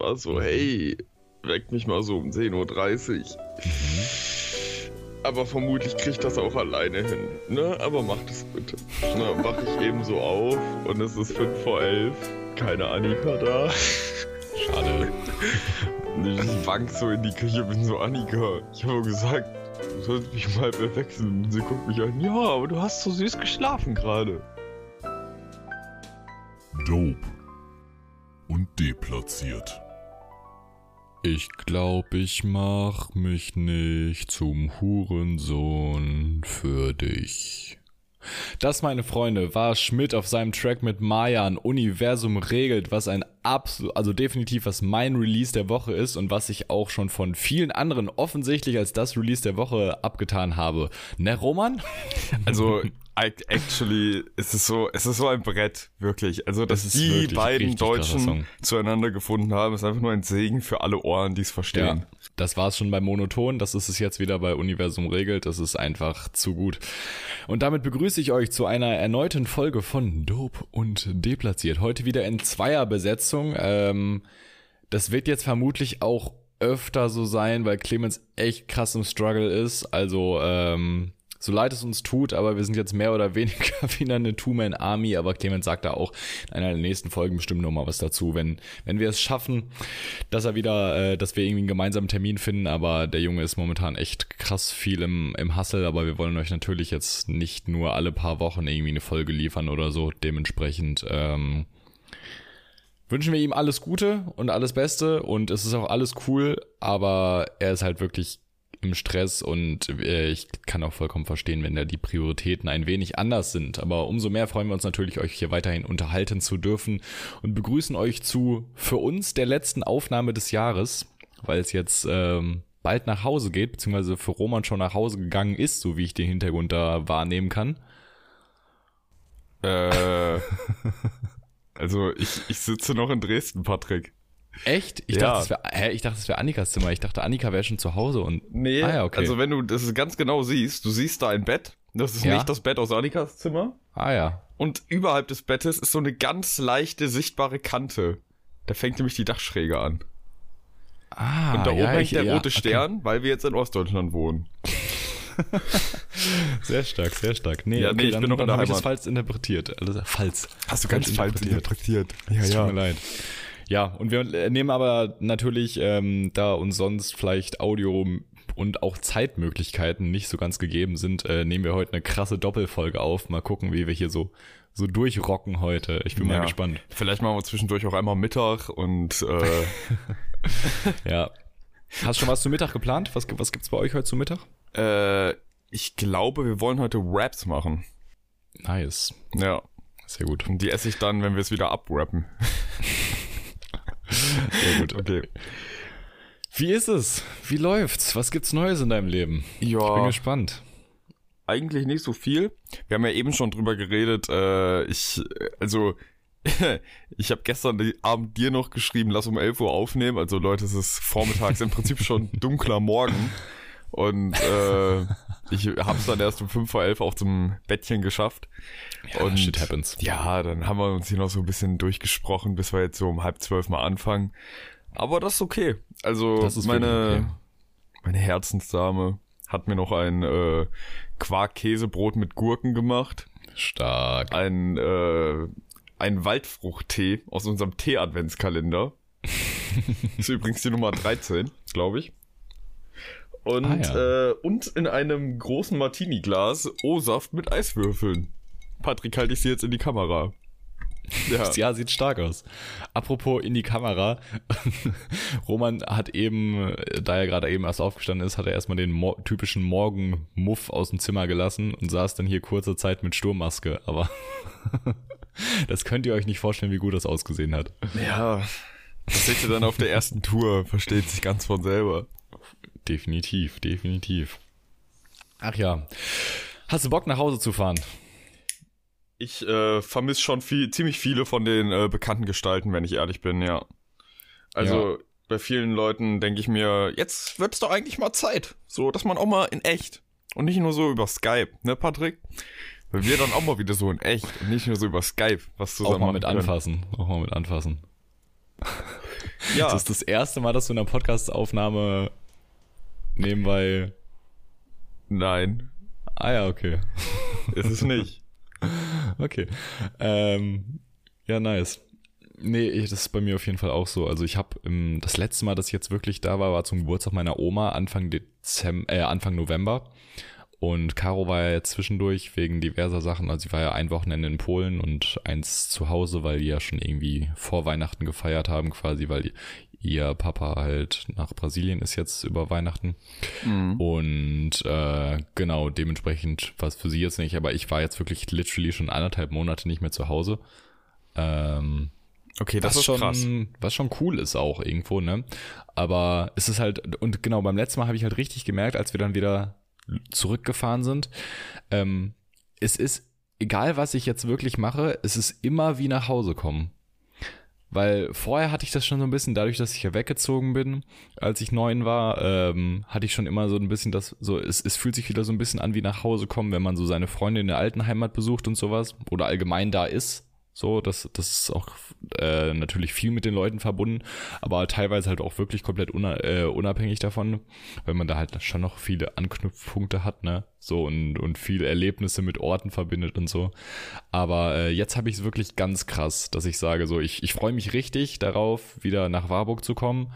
war so, hey, weck mich mal so um 10.30 Uhr. Mhm. Aber vermutlich kriegt das auch alleine hin. Ne? Aber mach das bitte. Na, mach ich eben so auf und es ist 5 vor 11. Keine Annika da. Schade. Ich wank so in die Küche, bin so, Annika, ich habe gesagt, du sollst mich mal verwechseln. Und sie guckt mich an, ja, aber du hast so süß geschlafen gerade. Dope und deplatziert. Ich glaub, ich mach mich nicht zum Hurensohn für dich. Das, meine Freunde, war Schmidt auf seinem Track mit Maya ein Universum regelt, was ein absolut, also definitiv was mein Release der Woche ist und was ich auch schon von vielen anderen offensichtlich als das Release der Woche abgetan habe. Ne, Roman? Also, actually, es ist so, es ist so ein Brett, wirklich. Also, dass die beiden Deutschen zueinander gefunden haben, ist einfach nur ein Segen für alle Ohren, die es verstehen. Ja, das war es schon bei Monoton, das ist es jetzt wieder bei Universum regelt, das ist einfach zu gut. Und damit begrüße ich euch zu einer erneuten Folge von Dope und Deplatziert. Heute wieder in Zweierbesetzung. Ähm, das wird jetzt vermutlich auch öfter so sein, weil Clemens echt krass im Struggle ist. Also, ähm, so leid es uns tut, aber wir sind jetzt mehr oder weniger wie eine Two-Man-Army, aber Clemens sagt da auch in einer der nächsten Folgen bestimmt nochmal was dazu, wenn, wenn wir es schaffen, dass er wieder, äh, dass wir irgendwie einen gemeinsamen Termin finden, aber der Junge ist momentan echt krass viel im, im Hustle, aber wir wollen euch natürlich jetzt nicht nur alle paar Wochen irgendwie eine Folge liefern oder so, dementsprechend, ähm, wünschen wir ihm alles Gute und alles Beste und es ist auch alles cool, aber er ist halt wirklich im Stress und äh, ich kann auch vollkommen verstehen, wenn da die Prioritäten ein wenig anders sind. Aber umso mehr freuen wir uns natürlich, euch hier weiterhin unterhalten zu dürfen und begrüßen euch zu für uns der letzten Aufnahme des Jahres, weil es jetzt ähm, bald nach Hause geht, beziehungsweise für Roman schon nach Hause gegangen ist, so wie ich den Hintergrund da wahrnehmen kann. Äh, also ich, ich sitze noch in Dresden, Patrick. Echt? Ich ja. dachte, es wäre, ich dachte, es wäre Annikas Zimmer. Ich dachte, Annika wäre schon zu Hause und. Nee, ah, ja, okay. also wenn du das ganz genau siehst, du siehst da ein Bett. Das ist ja? nicht das Bett aus Annikas Zimmer. Ah, ja. Und überhalb des Bettes ist so eine ganz leichte, sichtbare Kante. Da fängt nämlich die Dachschräge an. Ah, Und da oben hängt der rote Stern, okay. weil wir jetzt in Ostdeutschland wohnen. sehr stark, sehr stark. Nee, ja, okay, nee ich dann, bin noch dann habe ich das falsch interpretiert. Also, falsch. Hast du ganz falsch interpretiert. interpretiert. Ja, ja. Tut mir leid. Ja, und wir nehmen aber natürlich, ähm, da uns sonst vielleicht Audio und auch Zeitmöglichkeiten nicht so ganz gegeben sind, äh, nehmen wir heute eine krasse Doppelfolge auf. Mal gucken, wie wir hier so so durchrocken heute. Ich bin ja, mal gespannt. Vielleicht machen wir zwischendurch auch einmal Mittag und äh ja. Hast du schon was zu Mittag geplant? Was, was gibt's bei euch heute zu Mittag? Äh, ich glaube, wir wollen heute Raps machen. Nice. Ja. Sehr gut. Und die esse ich dann, wenn wir es wieder abrappen. Sehr gut, okay. Wie ist es? Wie läuft's? Was gibt's Neues in deinem Leben? Ja. Ich bin gespannt. Eigentlich nicht so viel. Wir haben ja eben schon drüber geredet. Äh, ich, also, ich habe gestern Abend dir noch geschrieben, lass um 11 Uhr aufnehmen. Also Leute, es ist vormittags im Prinzip schon dunkler Morgen. Und äh, ich habe es dann erst um 5 vor 11 auch zum Bettchen geschafft. Ja, und shit happens. Ja, dann haben wir uns hier noch so ein bisschen durchgesprochen, bis wir jetzt so um halb zwölf mal anfangen. Aber das ist okay. Also ist meine, okay. meine Herzensdame hat mir noch ein äh, Quark-Käsebrot mit Gurken gemacht. Stark. Ein, äh, ein Waldfruchttee aus unserem Tee-Adventskalender. ist übrigens die Nummer 13, glaube ich. Und, ah, ja. äh, und in einem großen Martini-Glas O-Saft mit Eiswürfeln. Patrick, halte ich sie jetzt in die Kamera. Ja. ja, sieht stark aus. Apropos in die Kamera. Roman hat eben, da er gerade eben erst aufgestanden ist, hat er erstmal den mo typischen Morgenmuff aus dem Zimmer gelassen und saß dann hier kurze Zeit mit Sturmmaske. Aber das könnt ihr euch nicht vorstellen, wie gut das ausgesehen hat. Ja, das seht ihr dann auf der ersten Tour, versteht sich ganz von selber. Definitiv, definitiv. Ach ja. Hast du Bock nach Hause zu fahren? Ich äh, vermisse schon viel, ziemlich viele von den äh, bekannten Gestalten, wenn ich ehrlich bin, ja. Also ja. bei vielen Leuten denke ich mir, jetzt wird es doch eigentlich mal Zeit. So, dass man auch mal in echt und nicht nur so über Skype, ne, Patrick? Weil wir dann auch mal wieder so in echt und nicht nur so über Skype was zusammen Auch mal mit können. anfassen, auch mal mit anfassen. Ja. Das ist das erste Mal, dass du in einer Podcast-Aufnahme nebenbei. Nein, Ah ja, okay. ist es nicht. Okay. Ähm, ja, nice. Nee, ich- das ist bei mir auf jeden Fall auch so. Also ich habe das letzte Mal, dass ich jetzt wirklich da war, war zum Geburtstag meiner Oma Anfang Dezember, äh, Anfang November. Und Caro war ja jetzt zwischendurch wegen diverser Sachen. Also sie war ja ein Wochenende in Polen und eins zu Hause, weil die ja schon irgendwie vor Weihnachten gefeiert haben, quasi, weil die, ihr Papa halt nach Brasilien ist jetzt über Weihnachten. Und äh, genau, dementsprechend war es für sie jetzt nicht, aber ich war jetzt wirklich literally schon anderthalb Monate nicht mehr zu Hause. Ähm, Okay, das was ist schon, krass. was schon cool ist auch irgendwo, ne? Aber es ist halt, und genau, beim letzten Mal habe ich halt richtig gemerkt, als wir dann wieder zurückgefahren sind, ähm, es ist, egal was ich jetzt wirklich mache, es ist immer wie nach Hause kommen. Weil vorher hatte ich das schon so ein bisschen, dadurch, dass ich ja weggezogen bin, als ich neun war, ähm, hatte ich schon immer so ein bisschen das, so, es, es fühlt sich wieder so ein bisschen an wie nach Hause kommen, wenn man so seine Freunde in der alten Heimat besucht und sowas oder allgemein da ist. So, das, das ist auch äh, natürlich viel mit den Leuten verbunden, aber teilweise halt auch wirklich komplett una, äh, unabhängig davon, weil man da halt schon noch viele Anknüpfpunkte hat, ne? So und, und viele Erlebnisse mit Orten verbindet und so. Aber äh, jetzt habe ich es wirklich ganz krass, dass ich sage, so, ich, ich freue mich richtig darauf, wieder nach Warburg zu kommen.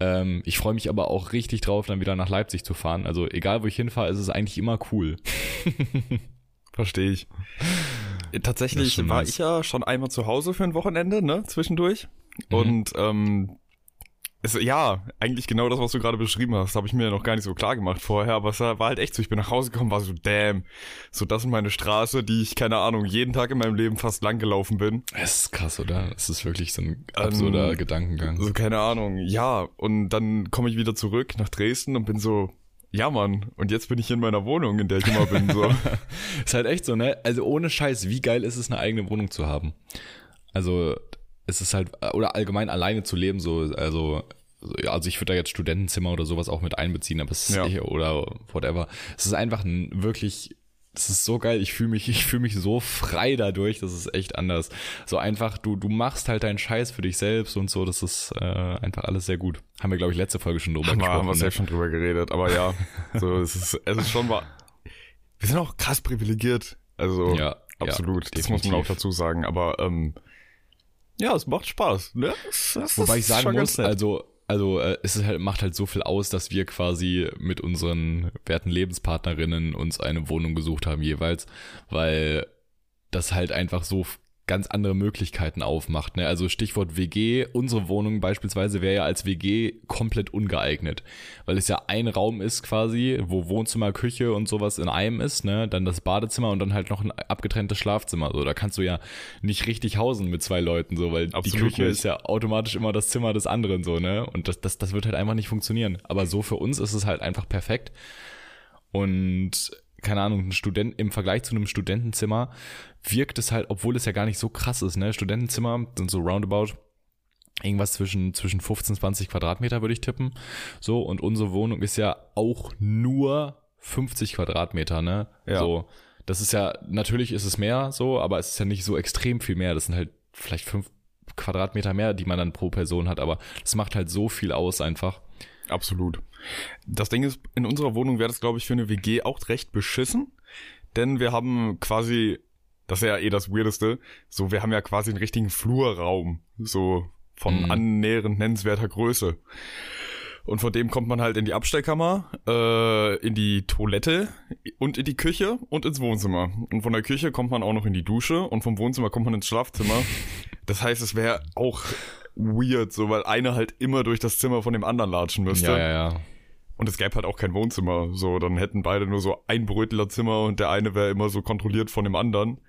Ähm, ich freue mich aber auch richtig drauf, dann wieder nach Leipzig zu fahren. Also egal, wo ich hinfahre, ist es eigentlich immer cool. Verstehe ich. Das Tatsächlich war nice. ich ja schon einmal zu Hause für ein Wochenende, ne, zwischendurch. Mhm. Und ähm, es, ja, eigentlich genau das, was du gerade beschrieben hast, habe ich mir noch gar nicht so klar gemacht vorher, aber es war halt echt so, ich bin nach Hause gekommen, war so, damn, so das ist meine Straße, die ich, keine Ahnung, jeden Tag in meinem Leben fast lang gelaufen bin. Es ist krass, oder? Es ist wirklich so ein absurder Ähm, Gedankengang. So, keine Ahnung, ja, und dann komme ich wieder zurück nach Dresden und bin so, ja Mann, und jetzt bin ich in meiner Wohnung, in der ich immer bin, so. Ist halt echt so, ne? Also ohne Scheiß, wie geil ist es, eine eigene Wohnung zu haben? Also, es ist halt, oder allgemein alleine zu leben, so, also, also ich würde da jetzt Studentenzimmer oder sowas auch mit einbeziehen, aber es ist Ja. eh- oder whatever. Es ist einfach ein wirklich, es ist so geil, ich fühle mich, ich fühle mich so frei dadurch, das ist echt anders. So einfach, du, du machst halt deinen Scheiß für dich selbst und so, das ist äh, einfach alles sehr gut. Haben wir, glaube ich, letzte Folge schon drüber Haben wir, haben wir gesprochen. Ne? schon drüber geredet, aber ja, so, es ist, es ist schon wahr. Wir sind auch krass privilegiert. Also, Ja, absolut. ja, das muss man auch dazu sagen, aber, ähm, ja, es macht Spaß, ne? Es, es Wobei ich sagen muss, also, also äh, es ist halt, macht halt so viel aus, dass wir quasi mit unseren werten Lebenspartnerinnen uns eine Wohnung gesucht haben jeweils, weil das halt einfach so ganz andere Möglichkeiten aufmacht. Ne? Also Stichwort WG, unsere Wohnung beispielsweise wäre ja als WG komplett ungeeignet, weil es ja ein Raum ist quasi, wo Wohnzimmer, Küche und sowas in einem ist, ne? dann das Badezimmer und dann halt noch ein abgetrenntes Schlafzimmer. So, da kannst du ja nicht richtig hausen mit zwei Leuten, so, weil die Absolut Küche nicht. ist ja automatisch immer das Zimmer des anderen, so, ne? Und das, das, das wird halt einfach nicht funktionieren. Aber so für uns ist es halt einfach perfekt. Und keine Ahnung, ein Student im Vergleich zu einem Studentenzimmer wirkt es halt, obwohl es ja gar nicht so krass ist, ne? Studentenzimmer sind so roundabout irgendwas zwischen, zwischen 15, 20 Quadratmeter würde ich tippen. So, und unsere Wohnung ist ja auch nur 50 Quadratmeter, ne? Ja. So, das ist ja, natürlich ist es mehr so, aber es ist ja nicht so extrem viel mehr. Das sind halt vielleicht fünf Quadratmeter mehr, die man dann pro Person hat, aber das macht halt so viel aus einfach. Absolut. Das Ding ist, in unserer Wohnung wäre das, glaube ich, für eine WG auch recht beschissen, denn wir haben quasi, das ist ja eh das Weirdeste, so, wir haben ja quasi einen richtigen Flurraum, so von Mhm. annähernd nennenswerter Größe. Und von dem kommt man halt in die Abstellkammer, äh, in die Toilette und in die Küche und ins Wohnzimmer. Und von der Küche kommt man auch noch in die Dusche und vom Wohnzimmer kommt man ins Schlafzimmer. Das heißt, es wäre auch weird, so weil einer halt immer durch das Zimmer von dem anderen latschen müsste. Ja, ja, ja. Und es gäbe halt auch kein Wohnzimmer. So, dann hätten beide nur so ein Brötlerzimmer und der eine wäre immer so kontrolliert von dem anderen.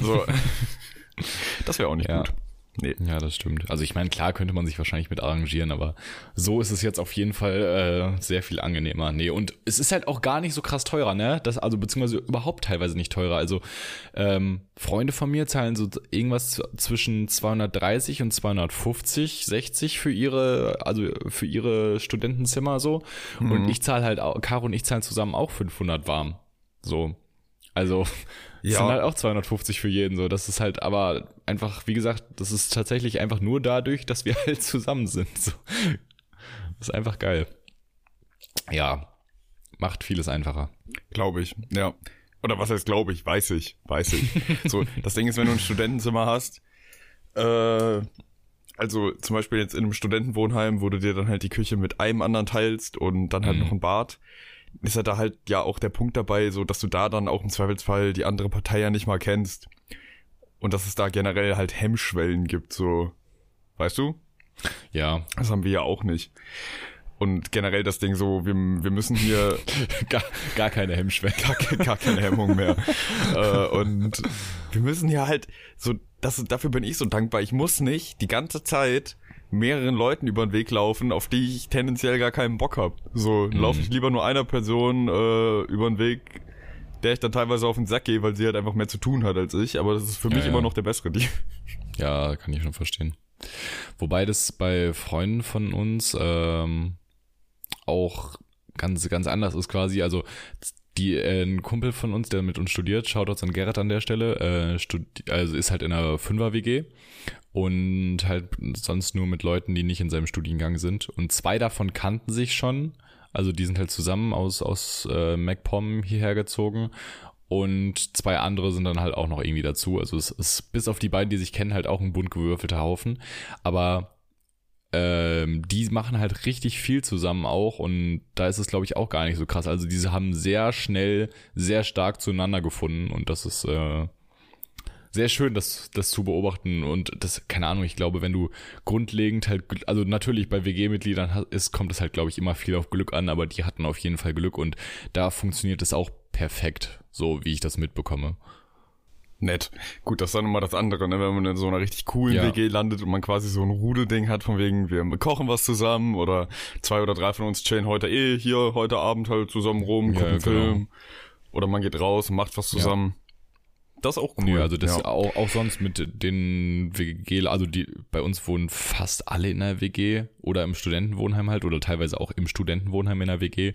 So. das wäre auch nicht Ja. gut. Nee. Ja, das stimmt. Also ich meine, klar könnte man sich wahrscheinlich mit arrangieren, aber so ist es jetzt auf jeden Fall äh, sehr viel angenehmer. Nee, und es ist halt auch gar nicht so krass teurer, ne? Das, also beziehungsweise überhaupt teilweise nicht teurer. Also ähm, Freunde von mir zahlen so irgendwas zwischen 230 und 250, 60 für ihre, also für ihre Studentenzimmer so. Und ich zahle halt, auch, Caro und ich zahlen zusammen auch 500 warm. So. Also Das Ja. sind halt auch 250 für jeden so. Das ist halt aber einfach, wie gesagt, das ist tatsächlich einfach nur dadurch, dass wir halt zusammen sind. So. Das ist einfach geil. Ja, macht vieles einfacher. Glaube ich, ja. Oder was heißt glaube ich? Weiß ich, weiß ich. so, das Ding ist, wenn du ein Studentenzimmer hast, äh, also zum Beispiel jetzt in einem Studentenwohnheim, wo du dir dann halt die Küche mit einem anderen teilst und dann halt Mhm. noch ein Bad, ist ja da halt ja auch der Punkt dabei, so dass du da dann auch im Zweifelsfall die andere Partei ja nicht mal kennst. Und dass es da generell halt Hemmschwellen gibt, so. Weißt du? Ja, Das haben wir ja auch nicht. Und generell das Ding so, wir, wir müssen hier gar, gar keine Hemmschwelle. gar, gar keine Hemmung mehr. äh, und wir müssen ja halt so, das, dafür bin ich so dankbar. Ich muss nicht die ganze Zeit mehreren Leuten über den Weg laufen, auf die ich tendenziell gar keinen Bock hab. So, dann laufe ich lieber nur einer Person äh, über den Weg, der ich dann teilweise auf den Sack gehe, weil sie halt einfach mehr zu tun hat als ich. Aber das ist für Ja, mich ja. immer noch der bessere Deal. Ja, kann ich schon verstehen. Wobei das bei Freunden von uns ähm, auch ganz, ganz anders ist quasi. Also die, äh, ein Kumpel von uns, der mit uns studiert, schaut uns an Gerrit an der Stelle, äh, also ist halt in einer Fünfer-WG und halt sonst nur mit Leuten, die nicht in seinem Studiengang sind. Und zwei davon kannten sich schon. Also die sind halt zusammen aus, aus äh, MacPom hierher gezogen. Und zwei andere sind dann halt auch noch irgendwie dazu. Also es ist bis auf die beiden, die sich kennen, halt auch ein bunt gewürfelter Haufen. Aber ähm, die machen halt richtig viel zusammen auch und da ist es, glaube ich, auch gar nicht so krass. Also diese haben sehr schnell, sehr stark zueinander gefunden und das ist äh, sehr schön, das, das zu beobachten und das, keine Ahnung, ich glaube, wenn du grundlegend halt, also natürlich bei WG-Mitgliedern ist, kommt es halt, glaube ich, immer viel auf Glück an, aber die hatten auf jeden Fall Glück und da funktioniert es auch perfekt, so wie ich das mitbekomme. Nett. Gut, das ist dann immer das andere, ne? wenn man in so einer richtig coolen Ja. WG landet und man quasi so ein Rudelding hat, von wegen, wir kochen was zusammen oder zwei oder drei von uns chillen heute eh hier, heute Abend halt zusammen rum, Ja, gucken genau. Film. Oder man geht raus und macht was zusammen. Das ist auch cool. Nö, also das ja. auch, auch sonst mit den WG, also die bei uns wohnen fast alle in der WG oder im Studentenwohnheim halt oder teilweise auch im Studentenwohnheim in der WG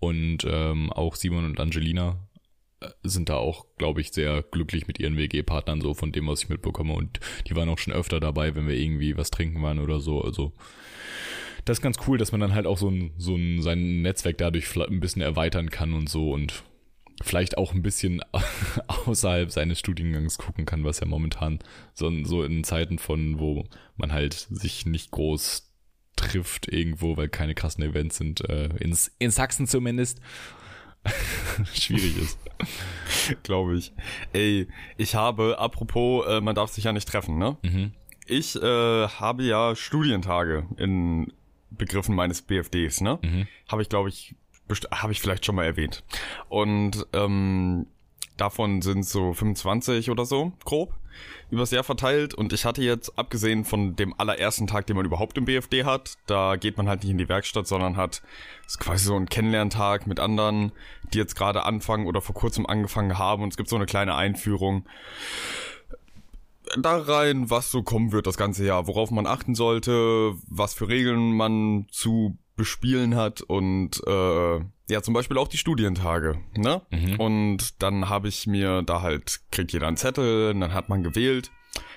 und ähm, auch Simon und Angelina sind da auch, glaube ich, sehr glücklich mit ihren WG-Partnern so von dem, was ich mitbekomme. Und die waren auch schon öfter dabei, wenn wir irgendwie was trinken waren oder so, also das ist ganz cool, dass man dann halt auch so ein, so ein sein Netzwerk dadurch ein bisschen erweitern kann und so und vielleicht auch ein bisschen außerhalb seines Studiengangs gucken kann, was ja momentan so, so in Zeiten von, wo man halt sich nicht groß trifft irgendwo, weil keine krassen Events sind, äh, in, in Sachsen zumindest, schwierig ist. glaube ich. Ey, ich habe, apropos, äh, man darf sich ja nicht treffen, ne? Mhm. Ich äh, habe ja Studientage in Begriffen meines BFDs, ne? Mhm. Habe ich, glaube ich, habe ich vielleicht schon mal erwähnt. Und ähm, davon sind so 25 oder so, grob, übers Jahr verteilt. Und ich hatte jetzt, abgesehen von dem allerersten Tag, den man überhaupt im BFD hat, da geht man halt nicht in die Werkstatt, sondern hat ist quasi so ein Kennenlerntag mit anderen, die jetzt gerade anfangen oder vor kurzem angefangen haben. Und es gibt so eine kleine Einführung da rein, was so kommen wird das ganze Jahr, worauf man achten sollte, was für Regeln man zu bespielen hat und äh, ja, zum Beispiel auch die Studientage, ne? Und dann habe ich mir da halt, kriegt jeder einen Zettel, und dann hat man gewählt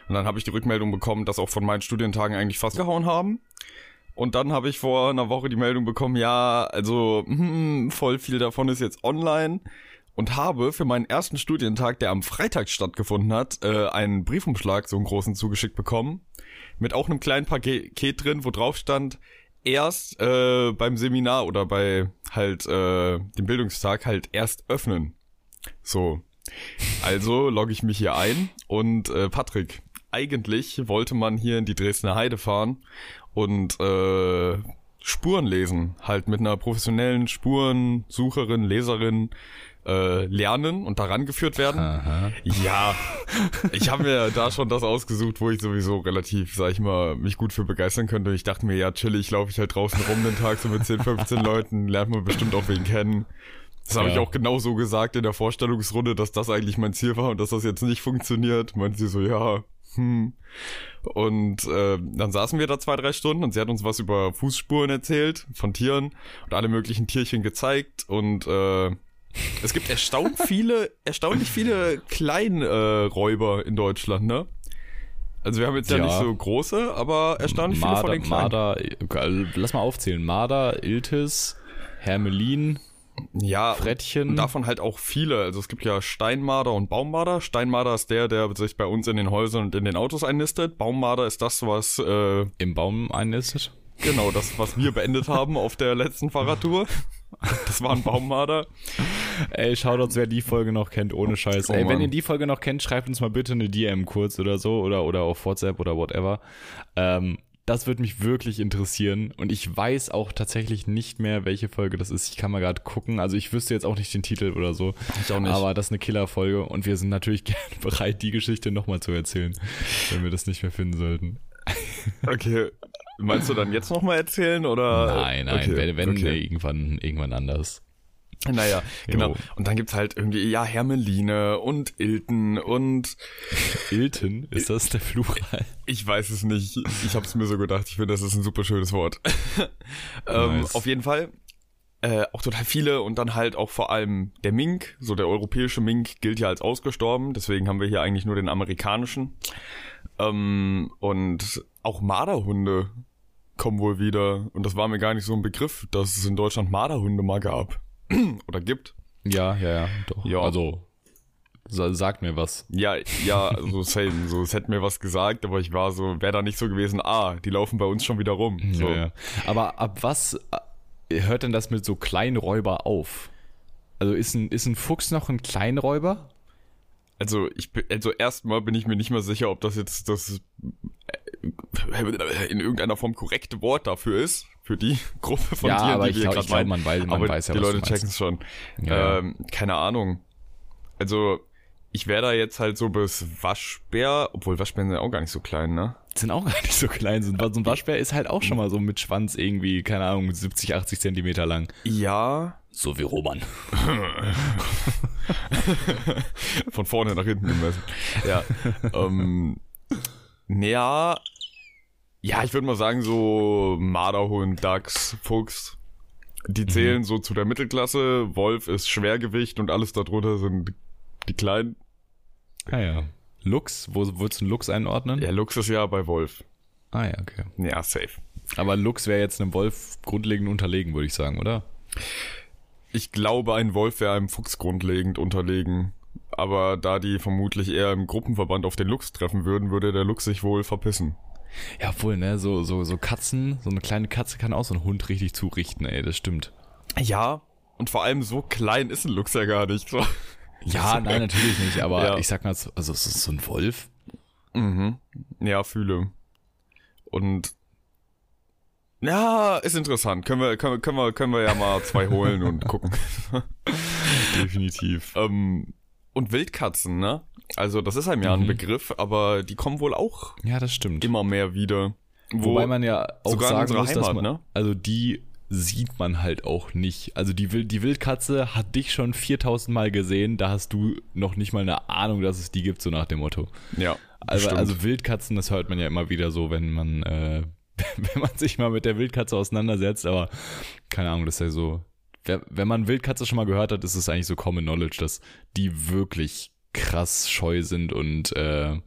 und dann habe ich die Rückmeldung bekommen, dass auch von meinen Studientagen eigentlich fast gehauen haben. Und dann habe ich vor einer Woche die Meldung bekommen, ja, also hm, voll viel davon ist jetzt online und habe für meinen ersten Studientag, der am Freitag stattgefunden hat, äh, einen Briefumschlag, so einen großen, zugeschickt bekommen. Mit auch einem kleinen Paket drin, wo drauf stand, erst äh, beim Seminar oder bei halt äh, dem Bildungstag halt erst öffnen. So. Also logge ich mich hier ein und äh, Patrick, eigentlich wollte man hier in die Dresdner Heide fahren und äh, Spuren lesen, halt mit einer professionellen Spurensucherin, Leserin äh, lernen und daran geführt werden. Aha. Ja, ich habe mir da schon das ausgesucht, wo ich sowieso relativ, sag ich mal, mich gut für begeistern könnte. Und ich dachte mir, ja, chillig, laufe ich halt draußen rum den Tag so mit 10, 15 Leuten, lernt man bestimmt auch wen kennen. Das habe Ja. ich auch genau so gesagt in der Vorstellungsrunde, dass das eigentlich mein Ziel war und dass das jetzt nicht funktioniert. Meint sie so, ja, hm. Und äh, dann saßen wir da zwei, drei Stunden und sie hat uns was über Fußspuren erzählt von Tieren und alle möglichen Tierchen gezeigt und äh, Es gibt erstaunt viele, erstaunlich viele Kleinräuber in Deutschland, ne? Also wir haben jetzt ja, Ja. nicht so große, aber erstaunlich viele von Marder, den kleinen. Marder, äh, lass mal aufzählen. Marder, Iltis, Hermelin, ja, Frettchen. und davon halt auch viele. Also es gibt ja Steinmarder und Baummarder. Steinmarder ist der, der sich bei uns in den Häusern und in den Autos einnistet. Baummarder ist das, was äh, im Baum einnistet. genau das, was wir beendet haben auf der letzten Fahrradtour. Das war ein Baummarder. Ey, schaut uns, wer die Folge noch kennt, ohne Scheiß. Oh Ey, wenn ihr die Folge noch kennt, schreibt uns mal bitte eine DM kurz oder so oder, oder auf WhatsApp oder whatever. Ähm, das würde mich wirklich interessieren und ich weiß auch tatsächlich nicht mehr, welche Folge das ist. Ich kann mal gerade gucken. Also ich wüsste jetzt auch nicht den Titel oder so. Ich auch nicht. Aber das ist eine Killerfolge und wir sind natürlich gerne bereit, die Geschichte nochmal zu erzählen, wenn wir das nicht mehr finden sollten. Okay. Meinst du dann jetzt nochmal erzählen oder? Nein, nein, okay. wenn, wenn okay. irgendwann, irgendwann anders. Naja, genau. Jo. Und dann gibt's halt irgendwie, ja, Hermeline und Ilten und Ilten, ist das der Plural? ich weiß es nicht. Ich habe es mir so gedacht. Ich finde, das ist ein super schönes Wort. ähm, Nice. Auf jeden Fall. Äh, auch total viele und dann halt auch vor allem der Mink, so der europäische Mink gilt ja als ausgestorben, deswegen haben wir hier eigentlich nur den amerikanischen. Ähm, und auch Marderhunde kommen wohl wieder und das war mir gar nicht so ein Begriff, dass es in Deutschland Marderhunde mal gab oder gibt. Ja, ja, ja, doch. Ja. Also, sa- sagt mir was. Ja, ja, so same. So, es hätte mir was gesagt, aber ich war so, wäre da nicht so gewesen, ah, die laufen bei uns schon wieder rum. So. Ja, ja. Aber ab was äh, hört denn das mit so Kleinräuber auf? Also ist ein, ist ein Fuchs noch ein Kleinräuber? Also, ich bin, also erstmal bin ich mir nicht mal sicher, ob das jetzt das äh, in irgendeiner Form korrekte Wort dafür ist, für die Gruppe von Ja, Tieren, aber die ich wir gerade meinen. man weiß- man aber weiß ja, die Leute checken es schon. Ja, ähm, keine Ahnung. Also, ich wäre da jetzt halt so bis Waschbär, obwohl Waschbären sind auch gar nicht so klein, ne? Sind auch gar nicht so klein. So ein so ein Waschbär ist halt auch schon mal so mit Schwanz irgendwie, keine Ahnung, 70, 80 Zentimeter lang. Ja, So wie Roman. von vorne nach hinten gemessen. Ja. ähm, ja, ja, ich würde mal sagen, so Marderhund, Dachs, Fuchs, die zählen so zu der Mittelklasse. Wolf ist Schwergewicht und alles darunter sind die kleinen. Ah ja. Lux, wo würdest du einen Lux einordnen? Ja, Lux ist ja bei Wolf. Ah ja, okay. Ja, safe. Aber Lux wäre jetzt einem Wolf grundlegend unterlegen, würde ich sagen, oder? Ich glaube, ein Wolf wäre einem Fuchs grundlegend unterlegen. Aber da die vermutlich eher im Gruppenverband auf den Luchs treffen würden, würde der Luchs sich wohl verpissen. Ja, obwohl, ne, so, so, so Katzen, so eine kleine Katze kann auch so einen Hund richtig zurichten, ey, das stimmt. Ja, und vor allem so klein ist ein Luchs ja gar nicht. So. Ja, nein, natürlich nicht, aber Ja. ich sag mal, so- also es ist so ein Wolf. Mhm. Ja, fühle. Und ja, ist interessant. Können wir, können wir, können wir, können wir ja mal zwei holen und gucken. Definitiv. ähm, und Wildkatzen, ne? Also das ist einem ja ein Mhm. Begriff, aber die kommen wohl auch Ja, das stimmt. immer mehr wieder. Wo, Wobei man ja auch sagen muss, dass Heimat, man, ne? also die sieht man halt auch nicht. Also die, Wild, die Wildkatze hat dich schon 4000 Mal gesehen, da hast du noch nicht mal eine Ahnung, dass es die gibt, so nach dem Motto. ja, Also, also Wildkatzen, das hört man ja immer wieder so, wenn man, äh, wenn man sich mal mit der Wildkatze auseinandersetzt, aber keine Ahnung, das ist ja so. Wenn man Wildkatze schon mal gehört hat, ist es eigentlich so Common Knowledge, dass die wirklich krass scheu sind und äh,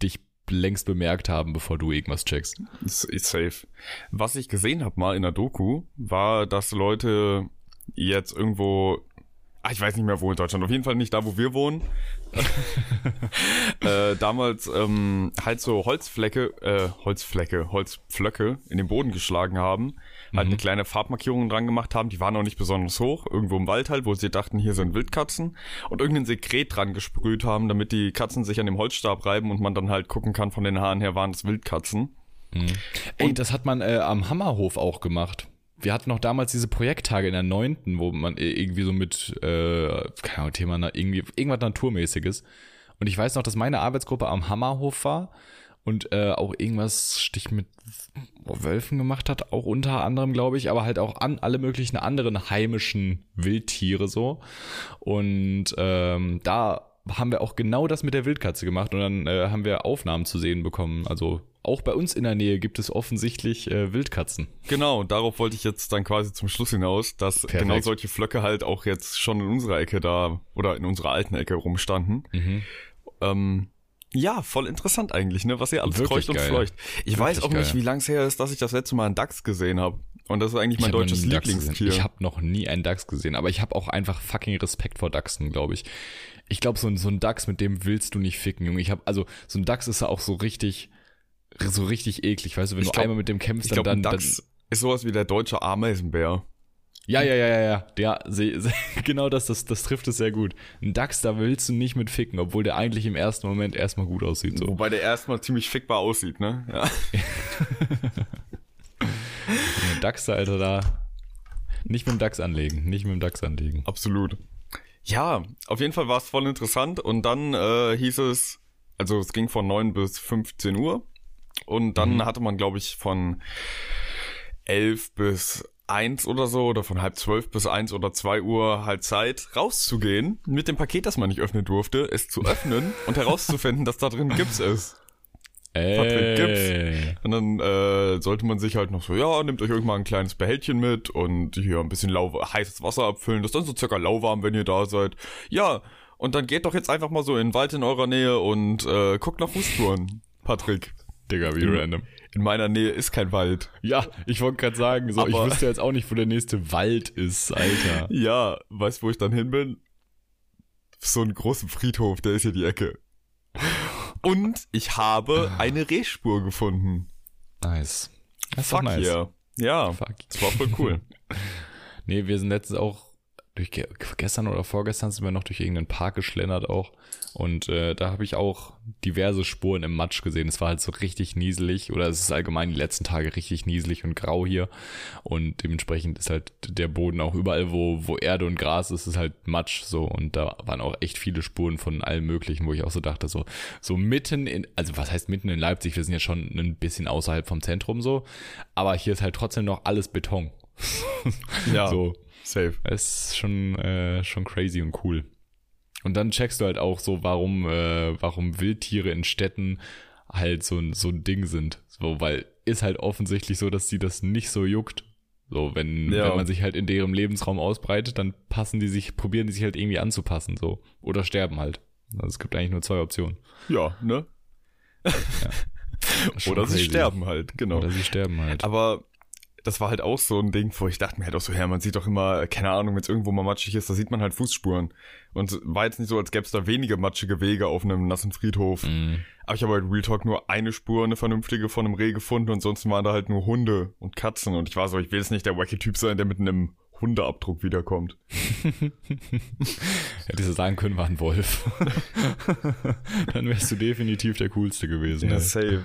dich längst bemerkt haben, bevor du irgendwas checkst. Safe. Was ich gesehen habe mal in der Doku, war, dass Leute jetzt irgendwo, ah, ich weiß nicht mehr wo in Deutschland, auf jeden Fall nicht da, wo wir wohnen, äh, damals ähm, halt so Holzflecke, äh, Holzflecke, Holzpflöcke in den Boden geschlagen haben, halt eine kleine Farbmarkierung dran gemacht haben, die waren auch nicht besonders hoch, irgendwo im Wald halt, wo sie dachten, hier sind Wildkatzen. Und irgendein Sekret dran gesprüht haben, damit die Katzen sich an dem Holzstab reiben und man dann halt gucken kann, von den Haaren her waren es Wildkatzen. Ey, das hat man äh, am Hammerhof auch gemacht. Wir hatten noch damals diese Projekttage in der neunten, wo man irgendwie so mit, äh, keine Ahnung, Thema, irgendwie, irgendwas Naturmäßiges. Und ich weiß noch, dass meine Arbeitsgruppe am Hammerhof war und äh, auch irgendwas Stich mit Wölfen gemacht hat, auch unter anderem, glaube ich, aber halt auch an alle möglichen anderen heimischen Wildtiere so. Und ähm, da haben wir auch genau das mit der Wildkatze gemacht und dann äh, haben wir Aufnahmen zu sehen bekommen, also auch bei uns in der Nähe gibt es offensichtlich äh, Wildkatzen. Genau, darauf wollte ich jetzt dann quasi zum Schluss hinaus, dass Perfekt. genau solche Flöcke halt auch jetzt schon in unserer Ecke da oder in unserer alten Ecke rumstanden. Mhm. Ähm, ja, voll interessant eigentlich, ne? Was hier alles Wirklich kreucht und fleucht. Ich Wirklich weiß auch nicht, geil. wie lang es her ist, dass ich das letzte Mal einen Dachs gesehen habe. Und das ist eigentlich mein deutsches. Lieblingstier. Ich habe noch nie einen Dachs gesehen, aber ich habe auch einfach fucking Respekt vor Dachsen, glaube ich. Ich glaube, so, ein- so ein Dachs, mit dem willst du nicht ficken, Junge. Ich habe also so ein Dachs ist ja auch so richtig, so richtig eklig, weißt du, wenn Ich du glaub- einmal mit dem kämpfst, dann, glaube, ein dann, Dachs ist sowas wie der deutsche Ameisenbär. Ja, ja, ja, ja, ja. Ja, se, se, genau das, das, das trifft es sehr gut. Ein Dachs, da willst du nicht mit ficken, obwohl der eigentlich im ersten Moment erstmal gut aussieht. So. Wobei der erstmal ziemlich fickbar aussieht, ne? Ja. Ein Dachs, Alter, da. Nicht mit dem Dachs anlegen, nicht mit dem Dachs anlegen. Absolut. Ja, auf jeden Fall war es voll interessant und dann äh, hieß es, also es ging von 9 bis 15 Uhr und dann Mhm. hatte man, glaube ich, von 11 bis 1 oder so oder von halb 12 bis 1 oder 2 Uhr halt Zeit, rauszugehen mit dem Paket, das man nicht öffnen durfte, es zu öffnen und herauszufinden, dass da drin Gips ist. Patrick Ey. Und dann äh, sollte man sich halt noch so, ja, nehmt euch irgendwann ein kleines Behältchen mit und hier ein bisschen lau heißes Wasser abfüllen. Das ist dann so circa lauwarm, wenn ihr da seid. Ja, und dann geht doch jetzt einfach mal so in den Wald in eurer Nähe und äh, guckt nach Fußspuren, Patrick. Digga, wie Mhm. random. In meiner Nähe ist kein Wald. Ja, ich wollte gerade sagen, so, ich wüsste jetzt auch nicht, wo der nächste Wald ist, Alter. Ja, weißt du, wo ich dann hin bin? So einen großen Friedhof, der ist hier die Ecke. Und ich habe eine Rehspur gefunden. Nice. Das Fuck nice. yeah. Ja, Fuck. das war voll cool. Nee, wir sind letztens auch durch ge gestern oder vorgestern sind wir noch durch irgendeinen Park geschlendert auch und äh, da habe ich auch diverse Spuren im Matsch gesehen. Es war halt so richtig nieselig oder es ist allgemein die letzten Tage richtig nieselig und grau hier und dementsprechend ist halt der Boden auch überall, wo wo Erde und Gras ist, ist halt Matsch so und da waren auch echt viele Spuren von allem Möglichen, wo ich auch so dachte so so mitten in also was heißt mitten in Leipzig? Wir sind ja schon ein bisschen außerhalb vom Zentrum so, aber hier ist halt trotzdem noch alles Beton. Ja, So, safe. es ist schon, äh, schon crazy und cool. Und dann checkst du halt auch so, warum, äh, warum Wildtiere in Städten halt so, ein- so ein Ding sind. So, weil ist halt offensichtlich so, dass sie das nicht so juckt. So, wenn, Ja. wenn man sich halt in deren Lebensraum ausbreitet, dann passen die sich, probieren die sich halt irgendwie anzupassen, so. Oder sterben halt. Also es gibt eigentlich nur zwei Optionen. Ja, ne? Schon Oder sie crazy. sterben halt, genau. Oder sie sterben halt. Aber das war halt auch so ein Ding, wo ich dachte mir halt auch so, ja, man sieht doch immer, keine Ahnung, wenn es irgendwo mal matschig ist, da sieht man halt Fußspuren. Und war jetzt nicht so, als gäbe es da wenige matschige Wege auf einem nassen Friedhof. Mhm. Aber ich habe halt Real Talk nur eine Spur, eine vernünftige von einem Reh gefunden und sonst waren da halt nur Hunde und Katzen. Und ich war so, ich will jetzt nicht der wacky Typ sein, der mit einem Hundeabdruck wiederkommt. Hättest du sagen können, war ein Wolf. dann wärst du definitiv der Coolste gewesen. ey. safe.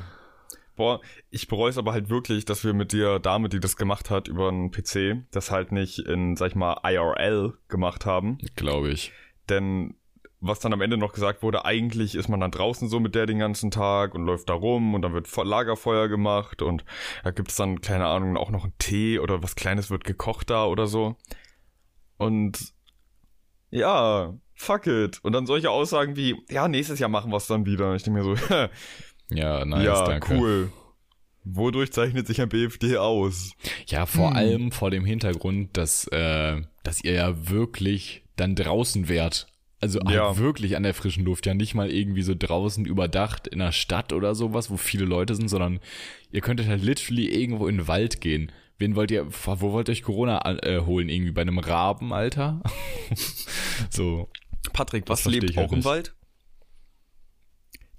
Boah, ich bereue es aber halt wirklich, dass wir mit der Dame, die das gemacht hat über einen PC, das halt nicht in, sag ich mal, IRL gemacht haben. Glaube ich. Denn was dann am Ende noch gesagt wurde, eigentlich ist man dann draußen so mit der den ganzen Tag und läuft da rum und dann wird Fe- Lagerfeuer gemacht und da gibt es dann, keine Ahnung, auch noch einen Tee oder was Kleines wird gekocht da oder so. Und ja, fuck it. Und dann solche Aussagen wie, ja, nächstes Jahr machen wir es dann wieder. Ich denke mir so, Ja, nice, ja, danke. cool. Wodurch zeichnet sich ein BFD aus? Ja, vor allem vor dem Hintergrund, dass, äh, dass ihr ja wirklich dann draußen wärt. Also halt Ja. wirklich an der frischen Luft, ja nicht mal irgendwie so draußen überdacht in einer Stadt oder sowas, wo viele Leute sind, sondern ihr könntet halt literally irgendwo in den Wald gehen. Wen wollt ihr, wo wollt ihr euch Corona äh, holen? Irgendwie bei einem Raben, Alter? so. Patrick, was lebt halt auch im nicht. Wald?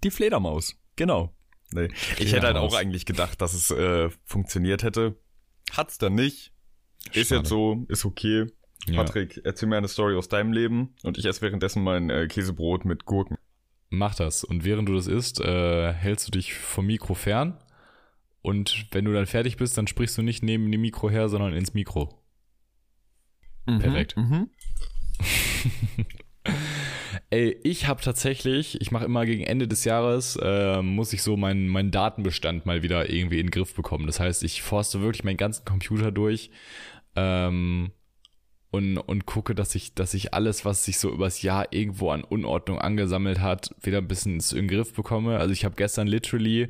Die Fledermaus. Genau. Nee. Ich hätte halt auch eigentlich gedacht, dass es äh, funktioniert hätte. Hat's dann nicht. Ist Schade. jetzt so, ist okay. Ja. Patrick, erzähl mir eine Story aus deinem Leben und ich esse währenddessen mein äh, Käsebrot mit Gurken. Mach das. Und während du das isst, äh, hältst du dich vom Mikro fern. Und wenn du dann fertig bist, dann sprichst du nicht neben dem Mikro her, sondern ins Mikro. Perfekt. Mhm. Ey, ich habe tatsächlich, ich mache immer gegen Ende des Jahres, äh, muss ich so meinen meinen Datenbestand mal wieder irgendwie in den Griff bekommen. Das heißt, ich forste wirklich meinen ganzen Computer durch ähm, und, und gucke, dass ich, dass ich alles, was sich so übers Jahr irgendwo an Unordnung angesammelt hat, wieder ein bisschen in den Griff bekomme. Also ich habe gestern literally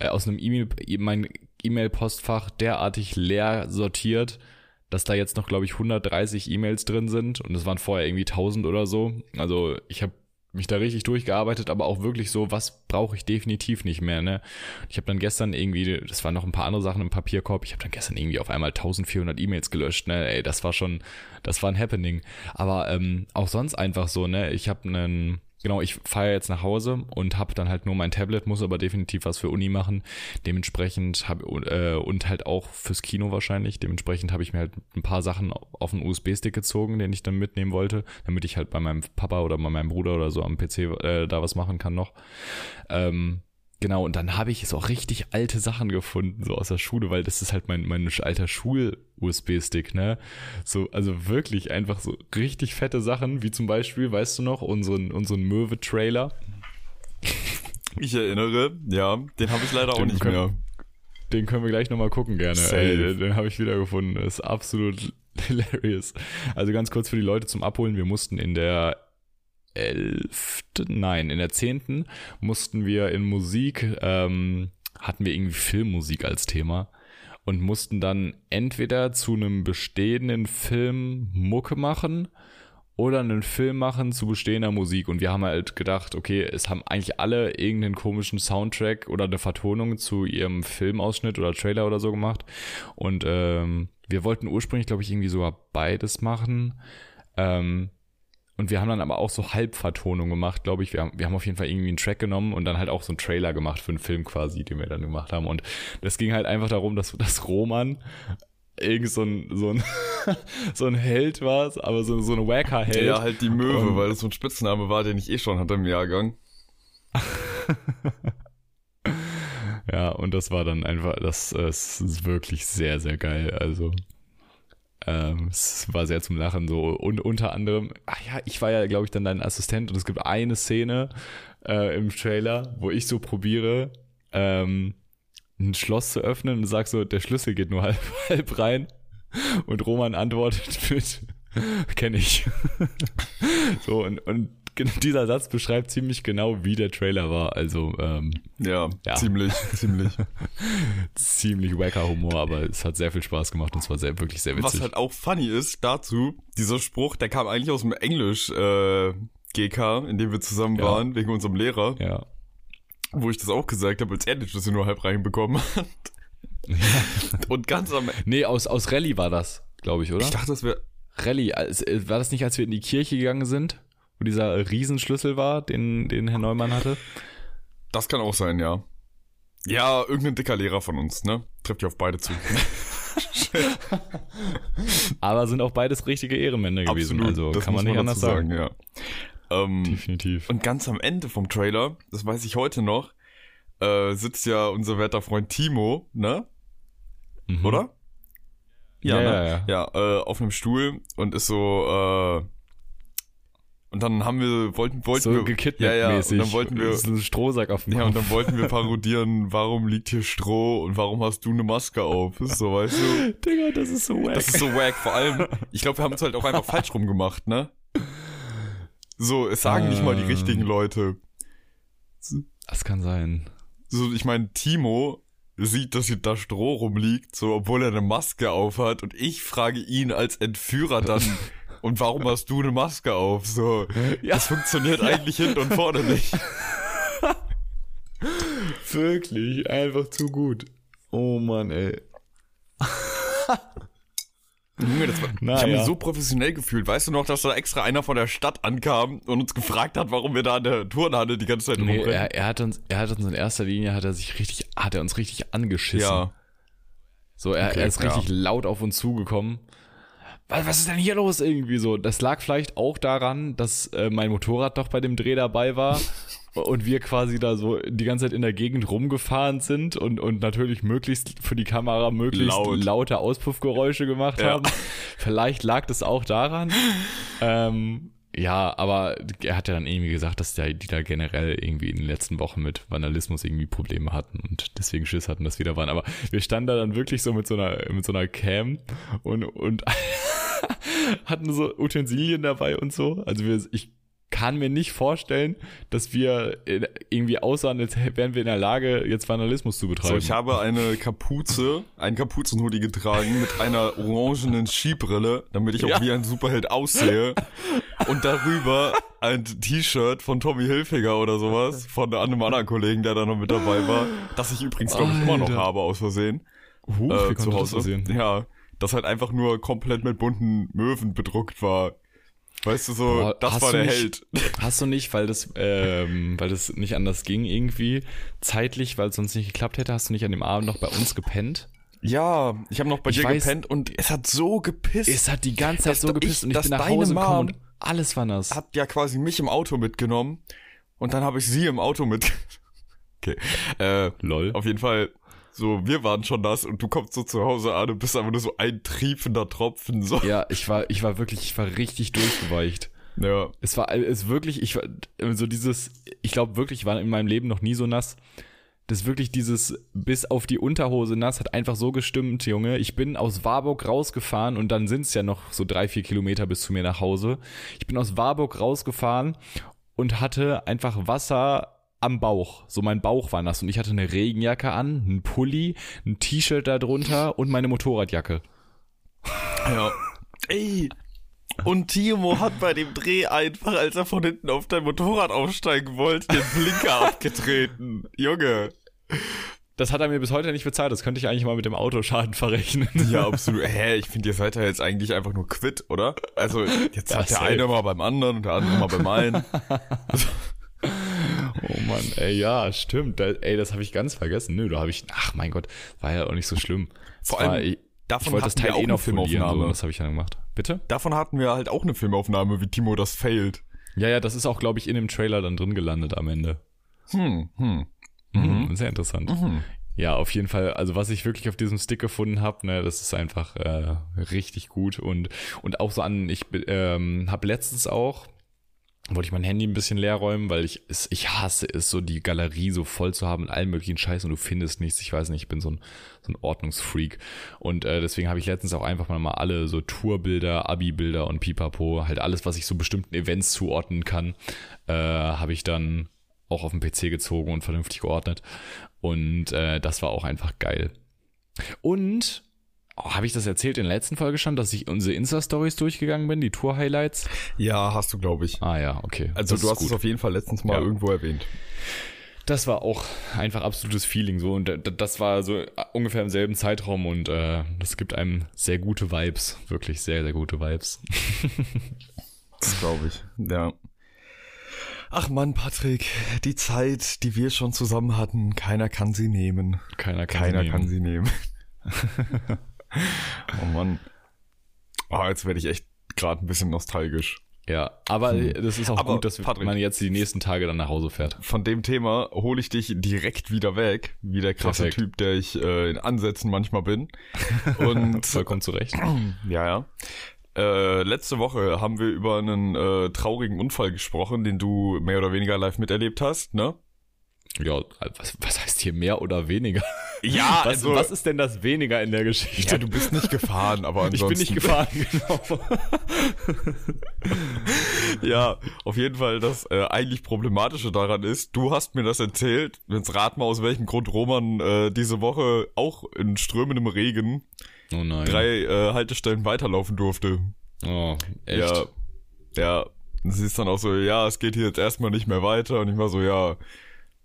äh, aus einem E-Mail, mein E-Mail-Postfach derartig leer sortiert, dass da jetzt noch, glaube ich, 130 E-Mails drin sind und es waren vorher irgendwie 1000 oder so. Also ich habe mich da richtig durchgearbeitet, aber auch wirklich so, was brauche ich definitiv nicht mehr, ne? Ich habe dann gestern irgendwie, das waren noch ein paar andere Sachen im Papierkorb, ich habe dann gestern irgendwie auf einmal 1400 E-Mails gelöscht, ne? Ey, das war schon, das war ein Happening. Aber ähm, auch sonst einfach so, ne? Ich habe einen genau, ich fahre jetzt nach Hause und habe dann halt nur mein Tablet, muss aber definitiv was für Uni machen. Dementsprechend habe äh, und halt auch fürs Kino wahrscheinlich. Dementsprechend habe ich mir halt ein paar Sachen auf einen USB-Stick gezogen, den ich dann mitnehmen wollte, damit ich halt bei meinem Papa oder bei meinem Bruder oder so am PC äh, da was machen kann noch. Ähm, Genau, und dann habe ich so richtig alte Sachen gefunden, so aus der Schule, weil das ist halt mein, mein alter Schul-USB-Stick, ne? So, also wirklich einfach so richtig fette Sachen, wie zum Beispiel, weißt du noch, unseren, unseren Möwe-Trailer. Ich erinnere, ja, den habe ich leider auch den nicht können, mehr. Den können wir gleich nochmal gucken, gerne. Ey, den, den habe ich wieder gefunden. Das ist absolut hilarious. Also ganz kurz für die Leute zum Abholen. Wir mussten in der elften, nein, in der zehnten mussten wir in Musik, ähm, hatten wir irgendwie Filmmusik als Thema und mussten dann entweder zu einem bestehenden Film Mucke machen oder einen Film machen zu bestehender Musik. Und wir haben halt gedacht, okay, es haben eigentlich alle irgendeinen komischen Soundtrack oder eine Vertonung zu ihrem Filmausschnitt oder Trailer oder so gemacht. Und ähm, wir wollten ursprünglich, glaube ich, irgendwie sogar beides machen. Ähm, und wir haben dann aber auch so Halbvertonung gemacht, glaube ich. Wir haben, wir haben auf jeden Fall irgendwie einen Track genommen und dann halt auch so einen Trailer gemacht für einen Film quasi, den wir dann gemacht haben. Und das ging halt einfach darum, dass, dass Roman irgend so ein, so ein, so ein Held war, aber so, so ein Wacker-Held. Ja, halt die Möwe, und, weil das so ein Spitzname war, den ich eh schon hatte im Jahrgang. ja, und das war dann einfach, das, das ist wirklich sehr, sehr geil. Also, ähm, es war sehr zum Lachen so. Und unter anderem, ach ja, ich war ja, glaube ich, dann dein Assistent und es gibt eine Szene äh, im Trailer, wo ich so probiere, ähm, ein Schloss zu öffnen und sag so, der Schlüssel geht nur halb, halb rein. Und Roman antwortet mit, kenne ich. so, und, und dieser Satz beschreibt ziemlich genau, wie der Trailer war. Also, ähm, ja, ja, ziemlich, ziemlich. ziemlich wacker Humor, aber es hat sehr viel Spaß gemacht und es war sehr, wirklich sehr witzig. Was halt auch funny ist dazu, dieser Spruch, der kam eigentlich aus dem Englisch, äh, GK, in dem wir zusammen ja. waren, wegen unserem Lehrer. Ja. Wo ich das auch gesagt habe, als er Schlüssel nur halb reinbekommen hat. Ja. Und ganz am Ende. Nee, aus, aus Rallye war das, glaube ich, oder? Ich dachte, das wäre. Rallye, war das nicht, als wir in die Kirche gegangen sind? Wo dieser Riesenschlüssel war, den, den Herr Neumann hatte? Das kann auch sein, ja. Ja, irgendein dicker Lehrer von uns, ne? Trifft ja auf beide zu. Aber sind auch beides richtige Ehrenmänner gewesen, Absolut, also kann man nicht anders sagen. sagen. ja. Ähm, Definitiv. Und ganz am Ende vom Trailer, das weiß ich heute noch, äh, sitzt ja unser werter Freund Timo, ne? Mhm. Oder? Ja, ja, ne? ja, ja. ja äh, auf einem Stuhl und ist so, äh, und dann haben wir, wollten, wollten so wir, ja, ja, und dann wollten wir, so ein Strohsack auf dem Ja, und dann wollten wir parodieren, warum liegt hier Stroh und warum hast du eine Maske auf? So, weißt du? Digga, das ist so wack. Das ist so wack, vor allem, ich glaube, wir haben es halt auch einfach falsch rum gemacht, ne? So, es sagen ah. nicht mal die richtigen ah. Leute. Das kann sein. So, ich meine, Timo sieht, dass hier da Stroh rumliegt, so, obwohl er eine Maske aufhat und ich frage ihn als Entführer dann, und warum hast du eine Maske auf? So, ja. das funktioniert ja. eigentlich hinten und vorne nicht. Wirklich, einfach zu gut. Oh Mann, ey. Junge, das war, Na, ich habe ja. mich so professionell gefühlt. Weißt du noch, dass da extra einer von der Stadt ankam und uns gefragt hat, warum wir da in der Turnhalle die ganze Zeit nee, rumrennen? Er, er, hat uns, er hat uns in erster Linie hat er sich richtig, hat er uns richtig angeschissen. Ja. So, er, okay, er ist richtig ja. laut auf uns zugekommen was, was ist denn hier los irgendwie so? Das lag vielleicht auch daran, dass äh, mein Motorrad doch bei dem Dreh dabei war und wir quasi da so die ganze Zeit in der Gegend rumgefahren sind und, und natürlich möglichst für die Kamera möglichst Laut. laute Auspuffgeräusche gemacht ja. haben. Vielleicht lag das auch daran. ähm, ja, aber er hat ja dann irgendwie gesagt, dass der, die da generell irgendwie in den letzten Wochen mit Vandalismus irgendwie Probleme hatten und deswegen Schiss hatten, dass wir da waren. Aber wir standen da dann wirklich so mit so einer, mit so einer Cam und, und hatten so Utensilien dabei und so. Also wir, ich kann mir nicht vorstellen, dass wir irgendwie aussahen, als wären wir in der Lage, jetzt Vandalismus zu betreiben. So, ich habe eine Kapuze, einen Kapuzenhoodie getragen mit einer orangenen Skibrille, damit ich auch Ja. wie ein Superheld aussehe. Und darüber ein T-Shirt von Tommy Hilfiger oder sowas, von einem anderen Kollegen, der da noch mit dabei war, das ich übrigens, glaube ich, immer noch habe aus Versehen. Huch, äh, zu das Hause. passieren? Ja, das halt einfach nur komplett mit bunten Möwen bedruckt war. Weißt du so, Boah, das war der nicht- Held. Hast du nicht, weil das, ähm, weil das nicht anders ging irgendwie, zeitlich, weil es sonst nicht geklappt hätte, hast du nicht an dem Abend noch bei uns gepennt? Ja, ich habe noch bei Ich dir weiß- gepennt und es hat so gepisst. Es hat die ganze Zeit Das- so ich- gepisst und ich das bin nach Hause gekommen Mom und alles war nass. hat ja quasi mich im Auto mitgenommen und dann habe ich sie im Auto mit. Okay. Äh, Lol. auf jeden Fall, so, wir waren schon das und du kommst so zu Hause an und bist einfach nur so ein triefender Tropfen. So. Ja, ich war, ich war wirklich, ich war richtig durchgeweicht. Ja. Es war, es wirklich, ich war, so dieses, ich glaube wirklich, ich war in meinem Leben noch nie so nass. Das wirklich dieses bis auf die Unterhose nass hat einfach so gestimmt, Junge. Ich bin aus Warburg rausgefahren und dann sind es ja noch so drei, vier Kilometer bis zu mir nach Hause. Ich bin aus Warburg rausgefahren und hatte einfach Wasser am Bauch. So mein Bauch war nass und ich hatte eine Regenjacke an, einen Pulli, ein T-Shirt darunter und meine Motorradjacke. Ja. Ey. Und Timo hat bei dem Dreh einfach, als er von hinten auf dein Motorrad aufsteigen wollte, den Blinker abgetreten. Junge. Das hat er mir bis heute nicht bezahlt. Das könnte ich eigentlich mal mit dem Autoschaden verrechnen. Ja, absolut. Hä, ich finde, ihr seid ja jetzt eigentlich einfach nur quitt, oder? Also, jetzt Ja, hat der safe. eine mal beim anderen und der andere mal beim einen. Oh Mann, ey, ja, stimmt. Ey, das habe ich ganz vergessen. Nö, da habe ich, ach mein Gott, war ja auch nicht so schlimm. Vor Es war, allem, ich, davon ich wollte das hatten wir Teil auch eh eine noch folieren, so, Filmaufnahme. das habe ich dann gemacht. Bitte? Davon hatten wir halt auch eine Filmaufnahme, wie Timo das failt. Ja, ja, das ist auch, glaube ich, in dem Trailer dann drin gelandet am Ende. Hm, hm. Mhm. Sehr interessant. Mhm. Ja, auf jeden Fall. Also was ich wirklich auf diesem Stick gefunden habe, ne, das ist einfach äh, richtig gut und und auch so an. Ich ähm, habe letztens auch wollte ich mein Handy ein bisschen leer räumen, weil ich es, ich hasse es, so die Galerie so voll zu haben mit allen möglichen Scheiß und du findest nichts. Ich weiß nicht, ich bin so ein, so ein Ordnungsfreak. Und äh, deswegen habe ich letztens auch einfach mal, mal alle so Tourbilder, Abi-Bilder und Pipapo, halt alles, was ich so bestimmten Events zuordnen kann, äh, habe ich dann auch auf dem PC gezogen und vernünftig geordnet. Und äh, das war auch einfach geil. Und oh, habe ich das erzählt in der letzten Folge schon, dass ich unsere Insta-Stories durchgegangen bin, die Tour-Highlights? Ja, hast du, glaube ich. Ah ja, okay. Also Das du hast gut. es auf jeden Fall letztens mal Ja. irgendwo erwähnt. Das war auch einfach absolutes Feeling so und das war so ungefähr im selben Zeitraum und äh, das gibt einem sehr gute Vibes, wirklich sehr, sehr gute Vibes. Das glaube ich. Ja. Ach Mann, Patrick, die Zeit, die wir schon zusammen hatten, keiner kann sie nehmen. Keiner kann Keiner sie kann nehmen. sie nehmen. oh Mann. Ah, jetzt werde ich echt gerade ein bisschen nostalgisch. Ja, aber Hm. das ist auch Aber, gut, dass Patrick- man jetzt die nächsten Tage dann nach Hause fährt. Von dem Thema hole ich dich direkt wieder weg, wie der krasse Perfekt. Typ, der ich äh, in Ansätzen manchmal bin. Und Vollkommen zurecht. Ja, ja. Äh, letzte Woche haben wir über einen äh, traurigen Unfall gesprochen, den du mehr oder weniger live miterlebt hast, ne? Ja, was, was heißt hier mehr oder weniger? Ja, Was, was ist denn das weniger in der Geschichte? ja, du bist nicht gefahren, aber ich ansonsten. bin nicht gefahren, genau. Ja, auf jeden Fall das äh, eigentlich Problematische daran ist, du hast mir das erzählt, jetzt rat mal aus welchem Grund Roman äh, diese Woche auch in strömendem Regen Oh nein. drei äh, Haltestellen weiterlaufen durfte. Oh, echt? Ja, ja. Sie ist dann auch so, ja, es geht hier jetzt erstmal nicht mehr weiter. Und ich war so, ja,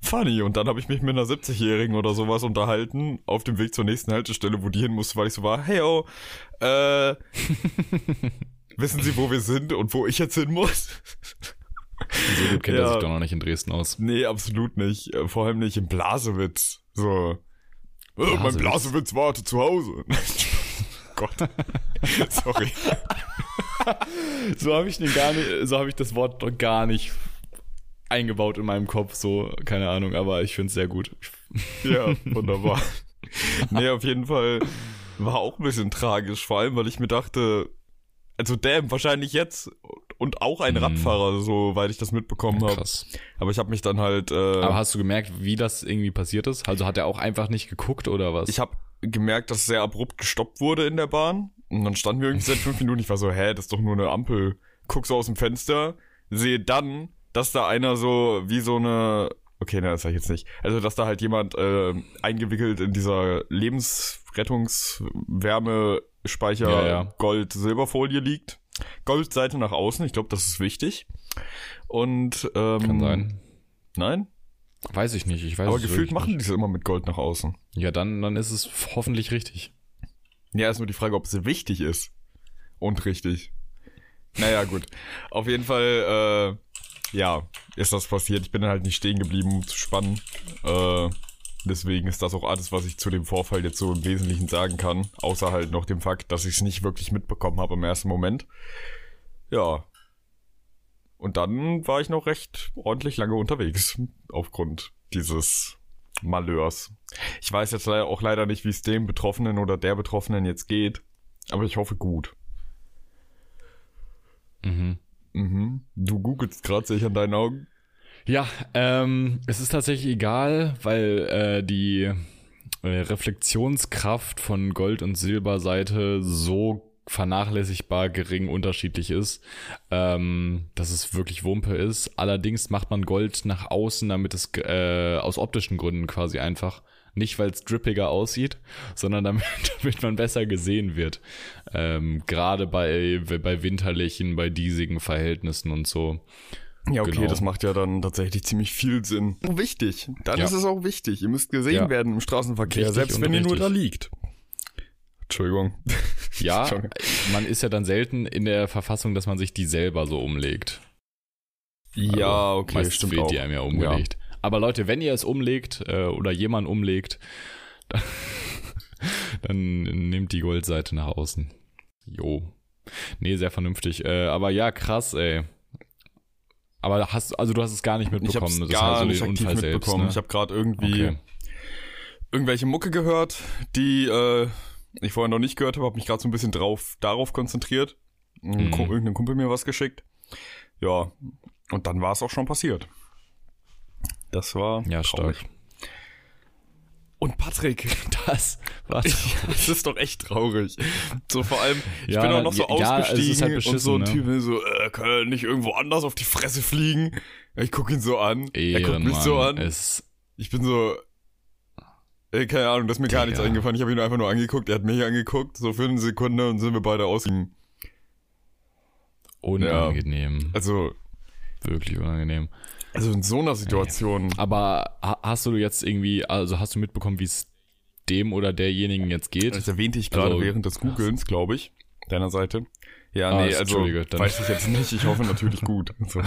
funny. Und dann habe ich mich mit einer 70-Jährigen oder sowas unterhalten, auf dem Weg zur nächsten Haltestelle, wo die hin musste, weil ich so war, hey, oh, äh, wissen Sie, wo wir sind und wo ich jetzt hin muss? So gut kennt er Ja. sich doch noch nicht in Dresden aus. nee, absolut nicht. Äh, Vor allem nicht in Blasewitz. So. Äh, mein Blasewitz. Blasewitz wartet zu Hause. Gott. Sorry. So habe ich den gar nicht, so habe ich das Wort doch gar nicht eingebaut in meinem Kopf, so, keine Ahnung, aber ich finde es sehr gut. Ja, wunderbar. nee, auf jeden Fall war auch ein bisschen tragisch, vor allem, weil ich mir dachte, also damn, wahrscheinlich jetzt und auch ein Mhm. Radfahrer, soweit ich das mitbekommen habe. Aber ich habe mich dann halt, äh, Aber hast du gemerkt, wie das irgendwie passiert ist? Also hat er auch einfach nicht geguckt oder was? ich habe gemerkt, dass sehr abrupt gestoppt wurde in der Bahn. Und dann standen wir irgendwie seit fünf Minuten. Ich war so, hä, das ist doch nur eine Ampel. Guck so aus dem Fenster. sehe dann, dass da einer so wie so eine Okay, ne, das sag ich jetzt nicht. Also, dass da halt jemand äh, eingewickelt in dieser Lebensrettungswärmespeicher Ja, ja. Gold-Silberfolie liegt. Goldseite nach außen, ich glaube, das ist wichtig. Und ähm, Kann sein. Nein? Weiß ich nicht. Ich weiß Aber gefühlt machen die es immer mit Gold nach außen. Ja, dann, dann ist es hoffentlich richtig. Ja, ist nur die Frage, ob es wichtig ist. Und richtig. Naja, gut. Auf jeden Fall, äh, ja, ist das passiert. Ich bin halt nicht stehen geblieben, um zu spannen. Äh, deswegen ist das auch alles, was ich zu dem Vorfall jetzt so im Wesentlichen sagen kann. Außer halt noch dem Fakt, dass ich es nicht wirklich mitbekommen habe im ersten Moment. Ja. Und dann war ich noch recht ordentlich lange unterwegs. Aufgrund dieses Malheurs. Ich weiß jetzt auch leider nicht, wie es dem Betroffenen oder der Betroffenen jetzt geht. Aber ich hoffe gut. Mhm. Mhm. Du googelst gerade, sehe an deinen Augen. Ja, ähm, es ist tatsächlich egal, weil äh, die äh, Reflexionskraft von Gold- und Silberseite so vernachlässigbar gering unterschiedlich ist, ähm, dass es wirklich Wumpe ist. Allerdings macht man Gold nach außen, damit es äh, aus optischen Gründen quasi einfach nicht, weil es drippiger aussieht, sondern damit, damit man besser gesehen wird. Ähm, Gerade bei, bei winterlichen, bei diesigen Verhältnissen und so. Ja, okay, Genau. das macht ja dann tatsächlich ziemlich viel Sinn. Oh, wichtig. Dann Ja. ist es auch wichtig. Ihr müsst gesehen Ja. werden im Straßenverkehr, Richtig selbst wenn ihr nur da liegt. Entschuldigung. Ja, Entschuldigung. man ist ja dann selten in der Verfassung, dass man sich die selber so umlegt. Ja, Also, okay, stimmt wird auch. die einem ja umgelegt. Aber Leute, wenn ihr es umlegt äh, oder jemand umlegt, dann, dann nehmt die Goldseite nach außen. Jo. Nee, sehr vernünftig. Äh, aber ja, krass, ey. Aber hast, also du hast es gar nicht Ich mitbekommen. das gar heißt, nicht aktiv Unfall selbst, mitbekommen. ne? Ich habe gerade irgendwie Okay. irgendwelche Mucke gehört, die äh, ich vorher noch nicht gehört habe, habe mich gerade so ein bisschen drauf darauf konzentriert. Mhm. Irgendein Kumpel mir was geschickt. Ja, und dann war es auch schon passiert. Das war Ja, traurig. stark. Und Patrick, Das war das ist doch echt traurig. So vor allem, ich Ja, bin auch noch so ja, ist ausgestiegen halt und so ein ne? Typ will so, äh, kann er nicht irgendwo anders auf die Fresse fliegen? Ich guck ihn so an, er guckt mich Ehrenmann. so an. Es, Ich bin so, ey, keine Ahnung, das ist mir gar nichts eingefallen. Ich habe ihn einfach nur angeguckt, er hat mich angeguckt, so für eine Sekunde und sind wir beide ausgegangen. unangenehm. Also, Wirklich unangenehm. Also in so einer Situation. Aber ha- hast du jetzt irgendwie, also hast du mitbekommen, wie es dem oder derjenigen jetzt geht? Das erwähnte ich gerade Also- während des Googlens, glaube ich, deiner Seite. Ja, Ah, nee, also weiß ich jetzt nicht. Ich hoffe natürlich gut. Also,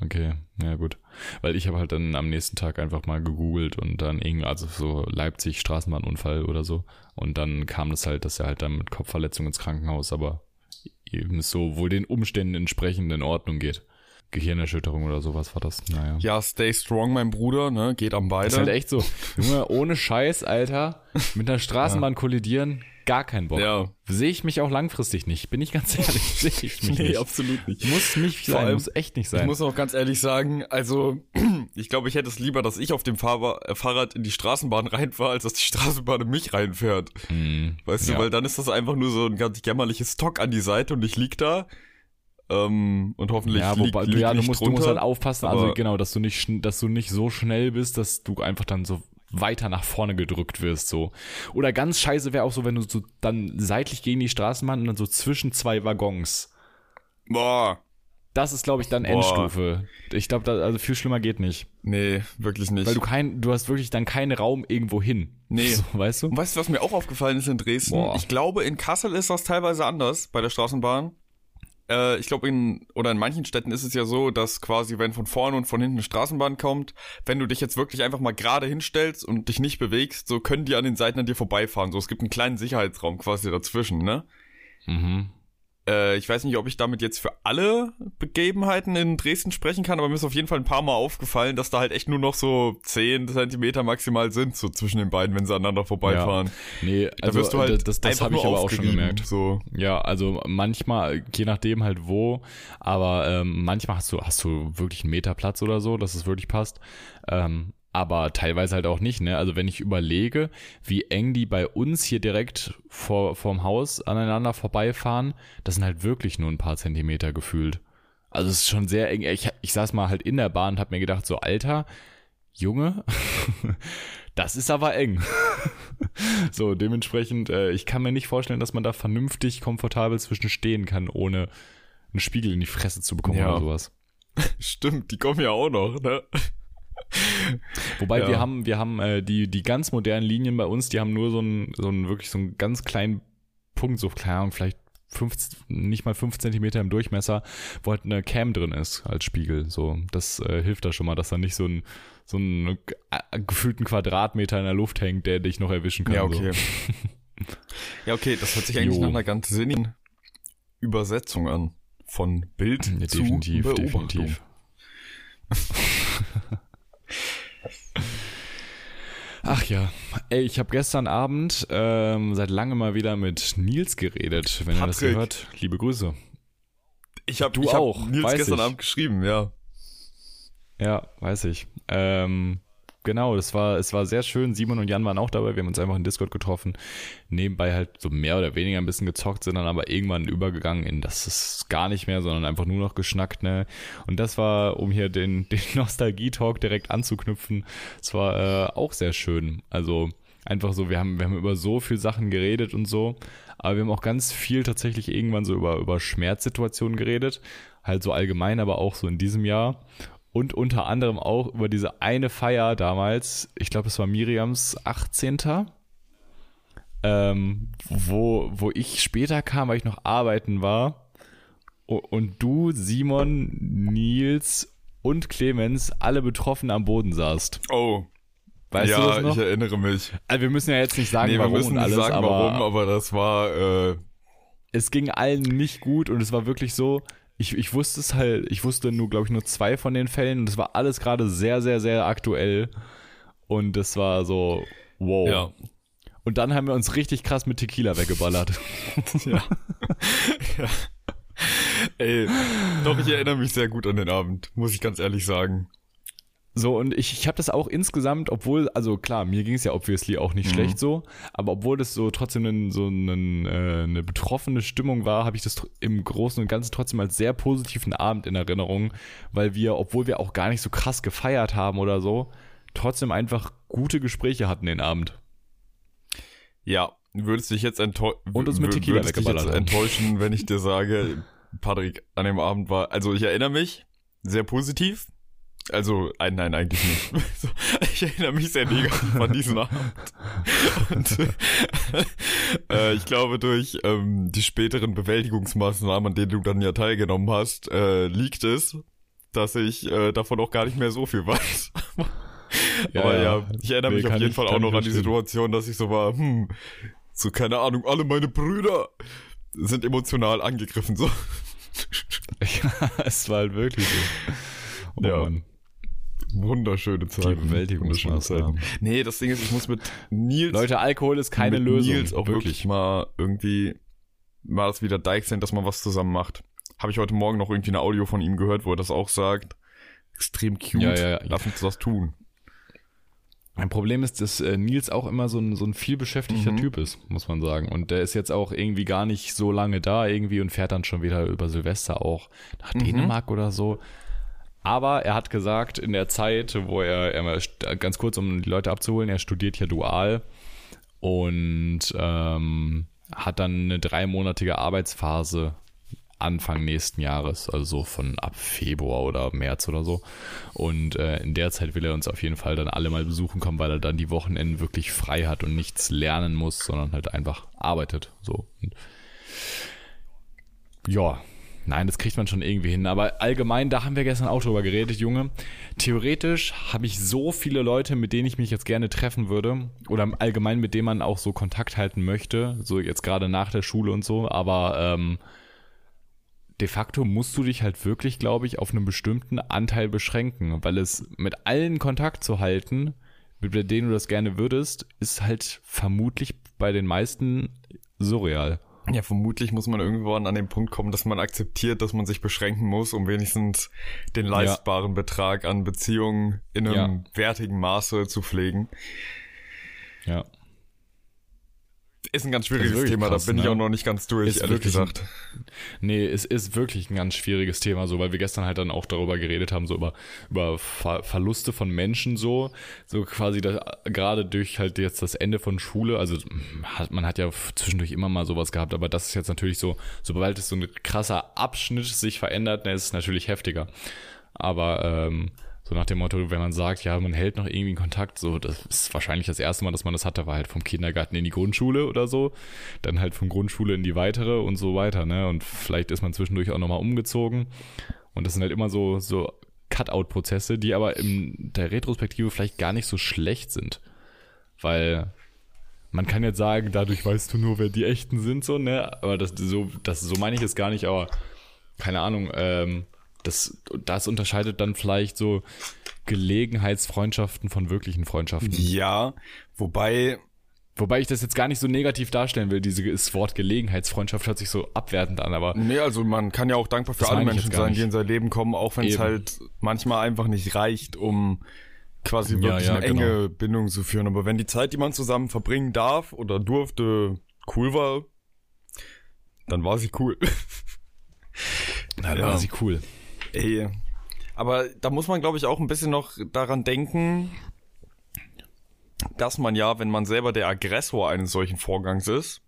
Okay, ja gut. Weil ich habe halt dann am nächsten Tag einfach mal gegoogelt und dann irgendwie, also so Leipzig Straßenbahnunfall oder so. Und dann kam das halt, dass er halt dann mit Kopfverletzung ins Krankenhaus, aber eben so wohl den Umständen entsprechend in Ordnung geht. Gehirnerschütterung oder sowas war das, naja. ja, stay strong, mein Bruder, ne? Geht am beide. Das ist halt echt so. Junge, ohne Scheiß, Alter, mit einer Straßenbahn kollidieren, gar kein Bock. Ja. Sehe ich mich auch langfristig nicht, bin ich ganz ehrlich, sehe ich mich nee, nicht. absolut nicht. Muss nicht sein, allem- muss echt nicht Ich sein. muss auch ganz ehrlich sagen, also ich glaube, ich hätte es lieber, dass ich auf dem Fahrba äh, Fahrrad in die Straßenbahn reinfahre, als dass die Straßenbahn in mich reinfährt. Hm, Weißt du, Ja. weil dann ist das einfach nur so ein ganz jämmerliches Stock an die Seite und ich lieg da. Ähm, und hoffentlich ja, wobei, lieg ja, du musst, du drunter. musst halt aufpassen, also genau, dass du nicht, dass du nicht so schnell bist, dass du einfach dann so weiter nach vorne gedrückt wirst, so. Oder ganz scheiße wäre auch so, wenn du so dann seitlich gegen die Straßenbahn und dann so zwischen zwei Waggons. Boah. Das ist, glaube ich, dann Boah. Endstufe. Ich glaube, also viel schlimmer geht nicht. Nee, wirklich nicht. Weil du kein, du hast wirklich dann keinen Raum irgendwo hin. Nee. So, weißt du? und weißt du, was mir auch aufgefallen ist in Dresden? Boah. Ich glaube, in Kassel ist das teilweise anders bei der Straßenbahn. Äh, ich glaube, in, oder in manchen Städten ist es ja so, dass quasi, wenn von vorne und von hinten eine Straßenbahn kommt, wenn du dich jetzt wirklich einfach mal gerade hinstellst und dich nicht bewegst, so können die an den Seiten an dir vorbeifahren. So, es gibt einen kleinen Sicherheitsraum quasi dazwischen, ne? Mhm. Äh, ich weiß nicht, ob ich damit jetzt für alle Begebenheiten in Dresden sprechen kann, aber mir ist auf jeden Fall ein paar Mal aufgefallen, dass da halt echt nur noch so 10 Zentimeter maximal sind, so zwischen den beiden, wenn sie aneinander vorbeifahren. Nee, Da also wirst du halt das, das einfach habe ich aber auch schon gemerkt. So. Ja, also manchmal, je nachdem halt wo, aber ähm, manchmal hast du, hast du wirklich einen Meter Platz oder so, dass es wirklich passt. Ähm, aber teilweise halt auch nicht, ne? Also wenn ich überlege, wie eng die bei uns hier direkt vor, vorm Haus aneinander vorbeifahren, das sind halt wirklich nur ein paar Zentimeter gefühlt. Also es ist schon sehr eng. Ich, ich saß mal halt in der Bahn und hab mir gedacht, so Alter, Junge, das ist aber eng. so, dementsprechend, äh, ich kann mir nicht vorstellen, dass man da vernünftig komfortabel zwischen stehen kann, ohne einen Spiegel in die Fresse zu bekommen Ja. oder sowas. Stimmt, die kommen ja auch noch, ne? Wobei Ja. wir haben, wir haben äh, die, die ganz modernen Linien bei uns, die haben nur so einen, so einen wirklich so einen ganz kleinen Punkt, so Ahnung, vielleicht fünf, nicht mal fünf Zentimeter im Durchmesser, wo halt eine Cam drin ist als Spiegel. So, das äh, hilft da schon mal, dass da nicht so ein so ein äh, gefühlten Quadratmeter in der Luft hängt, der dich noch erwischen kann. Ja, So. okay. ja, okay, das hört sich eigentlich Jo. nach einer ganz sinnigen Übersetzung an. Von Bild Ja, zu definitiv, Beobachtung. definitiv. Ach ja, ey, ich habe gestern Abend ähm, seit langem mal wieder mit Nils geredet. Wenn ihr das Patrick. hört, liebe Grüße. Ich habe Du ich auch, hab Nils gestern ich. Abend geschrieben, ja. Ja, weiß ich. Ähm, genau, das war, es war sehr schön. Simon und Jan waren auch dabei. Wir haben uns einfach in Discord getroffen. Nebenbei halt so mehr oder weniger ein bisschen gezockt, sind dann aber irgendwann übergegangen in das ist gar nicht mehr, sondern einfach nur noch geschnackt, ne? Und das war, um hier den, den Nostalgie-Talk direkt anzuknüpfen, es war äh, auch sehr schön. Also einfach so, wir haben, wir haben über so viel Sachen geredet und so, aber wir haben auch ganz viel tatsächlich irgendwann so über, über Schmerzsituationen geredet. Halt so allgemein, aber auch so in diesem Jahr und unter anderem auch über diese eine Feier damals, ich glaube, es war Miriams 18. Ähm, wo, wo ich später kam, weil ich noch arbeiten war. Und du, Simon, Nils und Clemens alle betroffen am Boden saßt. Oh, Weißt ja, ich erinnere mich. Also wir müssen ja jetzt nicht sagen, nee, wir warum müssen und nicht alles, sagen, aber warum, aber das war, äh, es ging allen nicht gut und es war wirklich so, ich, ich wusste es halt, ich wusste nur, glaube ich, nur zwei von den Fällen und es war alles gerade sehr, sehr, sehr aktuell und das war so, wow. ja. Und dann haben wir uns richtig krass mit Tequila weggeballert. ja. ja. Ey, doch, ich erinnere mich sehr gut an den Abend, muss ich ganz ehrlich sagen. So, und ich, ich habe das auch insgesamt, obwohl, also klar, mir ging es ja obviously auch nicht Mhm. schlecht so, aber obwohl das so trotzdem ein, so ein, äh, eine betroffene Stimmung war, habe ich das im Großen und Ganzen trotzdem als sehr positiven Abend in Erinnerung, weil wir, obwohl wir auch gar nicht so krass gefeiert haben oder so, trotzdem einfach gute Gespräche hatten den Abend. Ja, würdest dich jetzt enttäuschen, Und uns mit Tequila würdest dich jetzt enttäuschen, wenn ich dir sage, Patrick an dem Abend war, also ich erinnere mich, sehr positiv. Also, nein, eigentlich nicht. Ich erinnere mich sehr negativ an diesen Abend. Und äh, ich glaube, durch ähm, die späteren Bewältigungsmaßnahmen, an denen du dann ja teilgenommen hast, äh, liegt es, dass ich äh, davon auch gar nicht mehr so viel weiß. Aber ja, ich erinnere mich auf jeden ich- Fall auch noch an die. Situation, dass ich so war, hm, so keine Ahnung, alle meine Brüder sind emotional angegriffen, so. Ja, es war halt wirklich so. Oh Ja. Mann. Wunderschöne Zeiten. Die. Wunderschöne Zeiten. Nee, das Ding ist, ich muss mit Nils, Leute, Alkohol ist keine mit Lösung. Nils auch wirklich. mal irgendwie, mal das wieder deichseln, dass man was zusammen macht. Habe ich heute Morgen noch irgendwie eine Audio von ihm gehört, wo er das auch sagt. Extrem cute. Ja, ja, ja. Lass uns das tun. Mein Problem ist, dass äh, Nils auch immer so ein, so ein viel beschäftigter Mhm. Typ ist, muss man sagen. Und der ist jetzt auch irgendwie gar nicht so lange da irgendwie und fährt dann schon wieder über Silvester auch nach Mhm. Dänemark oder so. Aber er hat gesagt, in der Zeit, wo er, er ganz kurz, um die Leute abzuholen, er studiert ja dual und ähm, hat dann eine dreimonatige Arbeitsphase Anfang nächsten Jahres, also so von ab Februar oder März oder so. Und äh, in der Zeit will er uns auf jeden Fall dann alle mal besuchen kommen, weil er dann die Wochenenden wirklich frei hat und nichts lernen muss, sondern halt einfach arbeitet. So. Und ja, nein, das kriegt man schon irgendwie hin. Aber allgemein, da haben wir gestern auch drüber geredet, Junge. Theoretisch habe ich so viele Leute, mit denen ich mich jetzt gerne treffen würde. Oder allgemein, mit denen man auch so Kontakt halten möchte. So jetzt gerade nach der Schule und so. Aber ähm, de facto musst du dich halt wirklich, glaube ich, auf einen bestimmten Anteil beschränken, weil es mit allen Kontakt zu halten, mit denen du das gerne würdest, ist halt vermutlich bei den meisten surreal. Ja, vermutlich muss man irgendwann an den Punkt kommen, dass man akzeptiert, dass man sich beschränken muss, um wenigstens den leistbaren Betrag an Beziehungen in einem wertigen Maße zu pflegen. Ja. Ist ein ganz schwieriges Thema, krass, da bin ich ne? auch noch nicht ganz durch, Ist ehrlich wirklich ein- gesagt. Nee, es ist wirklich ein ganz schwieriges Thema, so, weil wir gestern halt dann auch darüber geredet haben, so über, über Ver Verluste von Menschen, so, so quasi da, gerade durch halt jetzt das Ende von Schule, also hat, man hat ja zwischendurch immer mal sowas gehabt, aber das ist jetzt natürlich so, sobald es so ein krasser Abschnitt sich verändert, dann ist es natürlich heftiger. Aber, ähm, so nach dem Motto, wenn man sagt, ja, man hält noch irgendwie in Kontakt, so, das ist wahrscheinlich das erste Mal, dass man das hatte, war halt vom Kindergarten in die Grundschule oder so, dann halt von Grundschule in die weitere und so weiter, ne? Und vielleicht ist man zwischendurch auch nochmal umgezogen. Und das sind halt immer so, so Cut-out-Prozesse, die aber in der Retrospektive vielleicht gar nicht so schlecht sind. Weil man kann jetzt sagen, dadurch weißt du nur, wer die echten sind, so, ne? Aber das, so, das, so meine ich es gar nicht, aber keine Ahnung, ähm, das, das unterscheidet dann vielleicht so Gelegenheitsfreundschaften von wirklichen Freundschaften. Ja, wobei, Wobei ich das jetzt gar nicht so negativ darstellen will. Dieses Wort Gelegenheitsfreundschaft hört sich so abwertend an, aber nee, also man kann ja auch dankbar für alle Menschen sein, die in sein Leben kommen, auch wenn es halt manchmal einfach nicht reicht, um quasi Ja, wirklich ja, eine genau. enge Bindung zu führen. Aber wenn die Zeit, die man zusammen verbringen darf oder durfte, cool war, dann war sie cool. na, Ja. war sie cool. Ey. Aber da muss man, glaube ich, auch ein bisschen noch daran denken, dass man ja, wenn man selber der Aggressor eines solchen Vorgangs ist,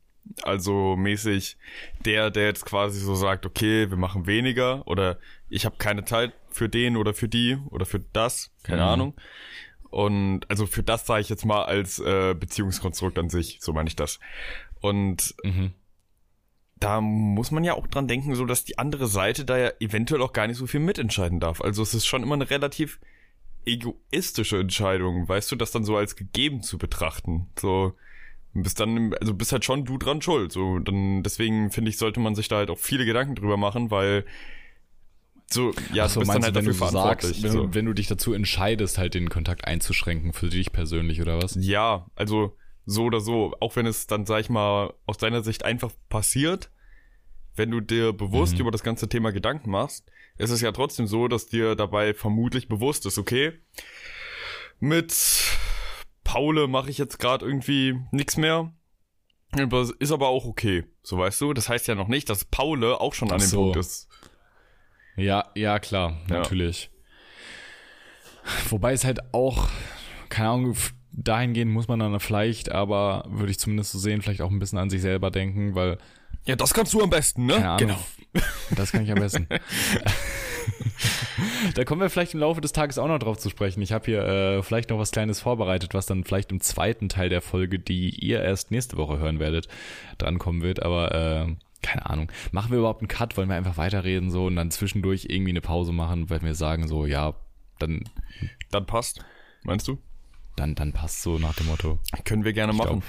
also mäßig der, der jetzt quasi so sagt, okay, wir machen weniger oder ich habe keine Zeit für den oder für die oder für das, keine Mhm. Ahnung. Und also für das sage ich jetzt mal als äh, Beziehungskonstrukt an sich, so meine ich das. Und Mhm. Da muss man ja auch dran denken, so dass die andere Seite da ja eventuell auch gar nicht so viel mitentscheiden darf. Also es ist schon immer eine relativ egoistische Entscheidung, weißt du, das dann so als gegeben zu betrachten. So bist dann, also bist halt schon du dran schuld. So dann deswegen finde ich, sollte man sich da halt auch viele Gedanken drüber machen, weil so ja, so, du bist dann halt du, wenn dafür du verantwortlich. sagst, wenn, so. du, wenn du dich dazu entscheidest, halt den Kontakt einzuschränken für dich persönlich oder was? Ja, also so oder so, auch wenn es dann, sag ich mal, aus deiner Sicht einfach passiert, wenn du dir bewusst Mhm. über das ganze Thema Gedanken machst, ist es ja trotzdem so, dass dir dabei vermutlich bewusst ist, okay, mit Paule mache ich jetzt gerade irgendwie nichts mehr. Ist aber auch okay, so weißt du. Das heißt ja noch nicht, dass Paule auch schon an dem so. Punkt ist. Ja, ja, klar, Ja. natürlich. Wobei es halt auch, keine Ahnung, dahingehend muss man dann vielleicht, aber würde ich zumindest so sehen, vielleicht auch ein bisschen an sich selber denken, weil, Ja, das kannst du am besten, ne? Genau. das kann ich am besten. da kommen wir vielleicht im Laufe des Tages auch noch drauf zu sprechen. Ich habe hier äh, vielleicht noch was Kleines vorbereitet, was dann vielleicht im zweiten Teil der Folge, die ihr erst nächste Woche hören werdet, drankommen wird, aber äh, keine Ahnung. Machen wir überhaupt einen Cut? Wollen wir einfach weiterreden so und dann zwischendurch irgendwie eine Pause machen, weil wir sagen so, ja, dann, Dann passt. Meinst du? dann, dann passt so nach dem Motto. Können wir gerne machen. glaub,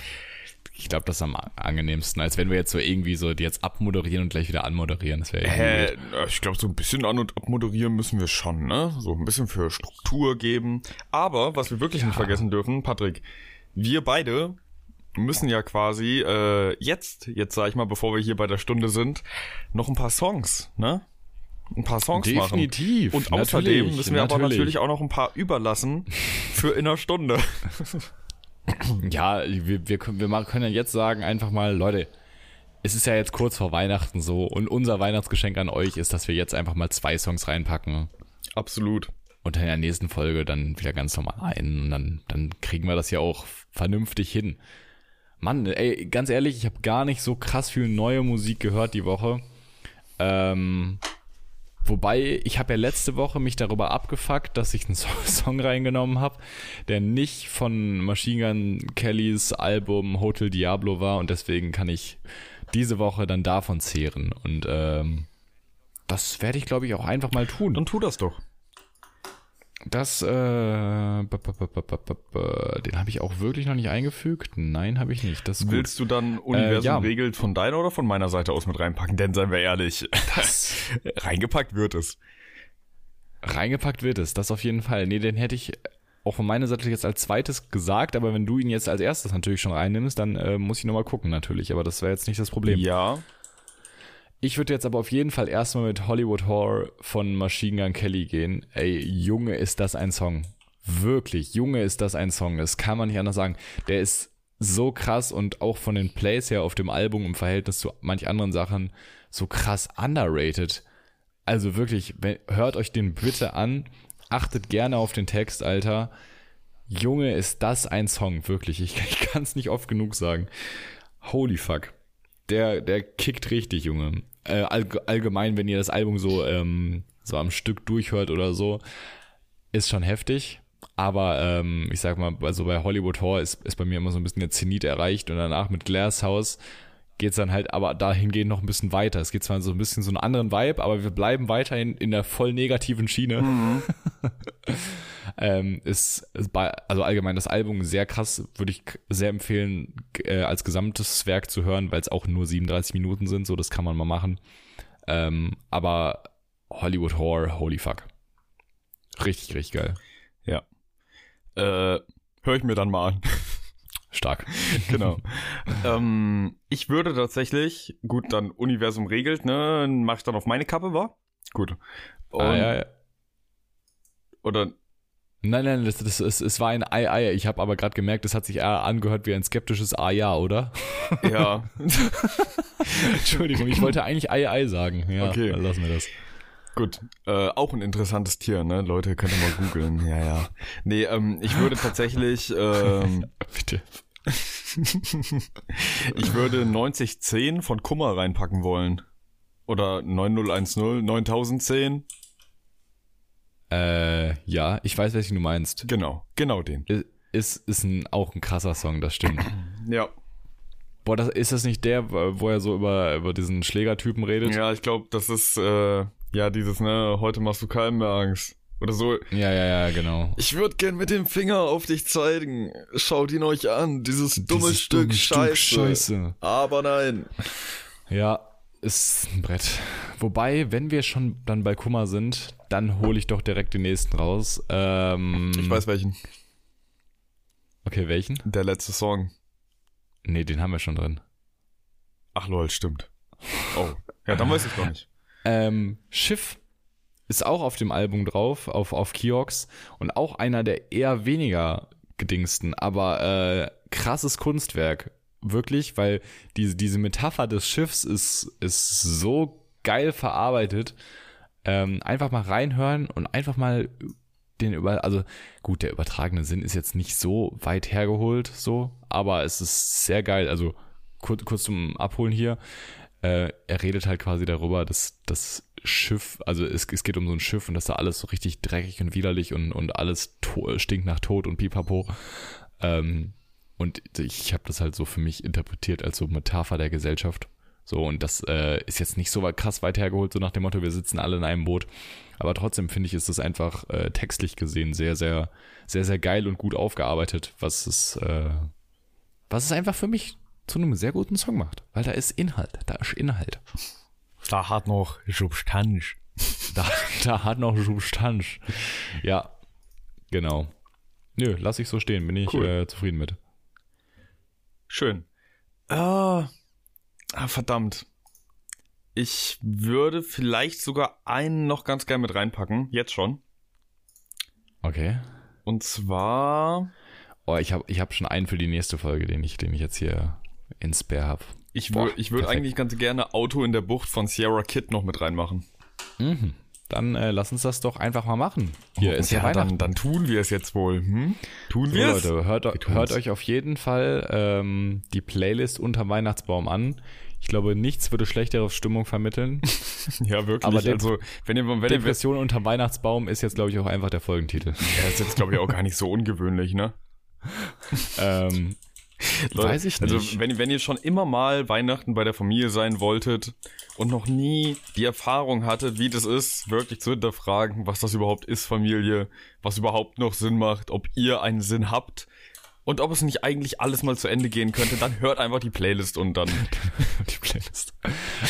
Ich glaube, das ist am angenehmsten, als wenn wir jetzt so irgendwie so die jetzt abmoderieren und gleich wieder anmoderieren. Das wäre na, ich glaube, so ein bisschen an- und abmoderieren müssen wir schon, ne? So ein bisschen für Struktur geben. Aber, was wir wirklich nicht vergessen dürfen, Patrick, wir beide müssen ja quasi äh, jetzt, jetzt sag ich mal, bevor wir hier bei der Stunde sind, noch ein paar Songs, ne? Ein paar Songs Definitiv, machen. Und außerdem müssen wir aber natürlich. natürlich auch noch ein paar überlassen für in einer Stunde. Ja, wir, wir, können, wir können ja jetzt sagen, einfach mal, Leute, es ist ja jetzt kurz vor Weihnachten so und unser Weihnachtsgeschenk an euch ist, dass wir jetzt einfach mal zwei Songs reinpacken Absolut. und dann in der nächsten Folge dann wieder ganz normal ein und dann, dann kriegen wir das ja auch vernünftig hin. Mann, ey, ganz ehrlich, ich habe gar nicht so krass viel neue Musik gehört die Woche. Ähm, wobei, ich habe ja letzte Woche mich darüber abgefuckt, dass ich einen So- Song reingenommen habe, der nicht von Machine Gun Kellys Album Hotel Diablo war und deswegen kann ich diese Woche dann davon zehren. Und ähm, das werde ich, glaube ich, auch einfach mal tun. Dann tu das doch. Das, äh, den habe ich auch wirklich noch nicht eingefügt. Nein, habe ich nicht. Das ist gut. Willst du dann Universum ja. regelt von deiner oder von meiner Seite aus mit reinpacken? Denn seien wir ehrlich, reingepackt wird es. Reingepackt wird es, das auf jeden Fall. Nee, den hätte ich auch von meiner Seite jetzt als zweites gesagt, aber wenn du ihn jetzt als erstes natürlich schon reinnimmst, dann äh, muss ich nochmal gucken natürlich, aber das wäre jetzt nicht das Problem. Ja. Ich würde jetzt aber auf jeden Fall erstmal mit Hollywood Horror von Machine Gun Kelly gehen. Ey, Junge, ist das ein Song. Wirklich, Junge, ist das ein Song. Das kann man nicht anders sagen. Der ist so krass und auch von den Plays her auf dem Album im Verhältnis zu manch anderen Sachen so krass underrated. Also wirklich, hört euch den bitte an, achtet gerne auf den Text, Alter. Junge, ist das ein Song, wirklich. Ich, ich kann es nicht oft genug sagen. Holy fuck. Der, der kickt richtig, Junge. Äh, all, allgemein, wenn ihr das Album so, ähm, so am Stück durchhört oder so, ist schon heftig. Aber ähm, ich sag mal, also bei Hollywood Horror ist, ist bei mir immer so ein bisschen der Zenit erreicht und danach mit Glass House geht's dann halt aber dahingehend noch ein bisschen weiter. Es geht zwar so ein bisschen so einen anderen Vibe, aber wir bleiben weiterhin in der voll negativen Schiene. Mhm. ähm, ist, ist bei, also allgemein das Album sehr krass, würde ich sehr empfehlen, äh, als gesamtes Werk zu hören, weil es auch nur 37 Minuten sind, so das kann man mal machen. Ähm, aber Hollywood Horror, holy fuck. Richtig, richtig geil. Ja. Äh, höre ich mir dann mal an. Stark. genau. ähm, ich würde tatsächlich, gut, dann Universum regelt, ne, mach ich dann auf meine Kappe, war? Gut. Und, ah, ja, ja. Oder Nein, nein, das, das, es, es war ein Ei-Ei. Ich habe aber gerade gemerkt, es hat sich eher angehört wie ein skeptisches Ah-Ja, oder? Ja. Entschuldigung, ich wollte eigentlich Ei-Ei sagen. Ja, okay. dann lassen wir das. Gut, äh, auch ein interessantes Tier, ne? Leute, könnt ihr mal googeln. Ja, ja. Nee, ähm, ich würde tatsächlich. Ähm, Bitte. ich würde 9010 von Kummer reinpacken wollen. Oder 9010, 9010. Äh, ja, ich weiß, welchen du meinst. Genau, genau den. Ist, ist ein, auch ein krasser Song, das stimmt. ja. Boah, das, ist das nicht der, wo er so über, über diesen Schlägertypen redet? Ja, ich glaube, das ist, äh, ja, dieses, ne, heute machst du keinem mehr Angst. Oder so. Ja, ja, ja, genau. Ich würde gern mit dem Finger auf dich zeigen. Schaut ihn euch an. Dieses dumme Dieses Stück, dumme Scheiße. Stück Scheiße. Aber nein. Ja, ist ein Brett. Wobei, wenn wir schon dann bei Kummer sind, dann hole ich doch direkt den nächsten raus. Ähm, ich weiß welchen. Okay, welchen? Der letzte Song. Nee, den haben wir schon drin. Ach lol, stimmt. Oh, ja, dann weiß ich doch nicht. Ähm, Schiff ist auch auf dem Album drauf, auf, auf Kiox und auch einer der eher weniger gedingsten, aber äh, krasses Kunstwerk wirklich, weil diese, diese Metapher des Schiffs ist, ist so geil verarbeitet. Ähm, einfach mal reinhören und einfach mal den über, also gut, der übertragene Sinn ist jetzt nicht so weit hergeholt, so, aber es ist sehr geil. Also kurz, kurz zum Abholen hier. Äh, er redet halt quasi darüber, dass das Schiff, also es, es geht um so ein Schiff und dass da alles so richtig dreckig und widerlich und, und alles stinkt nach Tod und pipapo. Ähm, und ich habe das halt so für mich interpretiert als so Metapher der Gesellschaft. So, und das äh, ist jetzt nicht so krass weit hergeholt, so nach dem Motto, wir sitzen alle in einem Boot. Aber trotzdem finde ich, ist das einfach äh, textlich gesehen sehr, sehr, sehr, sehr geil und gut aufgearbeitet, was es, äh, was es einfach für mich zu einem sehr guten Song macht. Weil da ist Inhalt, da ist Inhalt. Da hat noch Substanz. Da, da hat noch Substanz. Ja, genau. Nö, lass ich so stehen, bin ich cool. äh, zufrieden mit. Schön. Ah, ah, verdammt. Ich würde vielleicht sogar einen noch ganz gern mit reinpacken. Jetzt schon. Okay. Und zwar. Oh, ich habe ich hab schon einen für die nächste Folge, den ich, den ich jetzt hier ins Bär habe. Ich, wür, ich würde eigentlich ganz gerne Auto in der Bucht von Sierra Kid noch mit reinmachen. Mhm. Dann äh, lass uns das doch einfach mal machen. Hier oh, ist ja, dann, dann tun wir es jetzt wohl. Hm? Tun wir es? Leute, hört, hört euch auf jeden Fall ähm, die Playlist unter Weihnachtsbaum an. Ich glaube, nichts würde schlechtere Stimmung vermitteln. ja, wirklich. Aber also, wenn ihr, wenn Depression unter Weihnachtsbaum ist jetzt, glaube ich, auch einfach der Folgentitel. Ja, ist jetzt, glaube ich, auch gar nicht so ungewöhnlich, ne? ähm, Leute, Weiß ich also, nicht. Also, wenn, wenn ihr schon immer mal Weihnachten bei der Familie sein wolltet und noch nie die Erfahrung hattet, wie das ist, wirklich zu hinterfragen, was das überhaupt ist, Familie, was überhaupt noch Sinn macht, ob ihr einen Sinn habt und ob es nicht eigentlich alles mal zu Ende gehen könnte, dann hört einfach die Playlist und dann. die Playlist.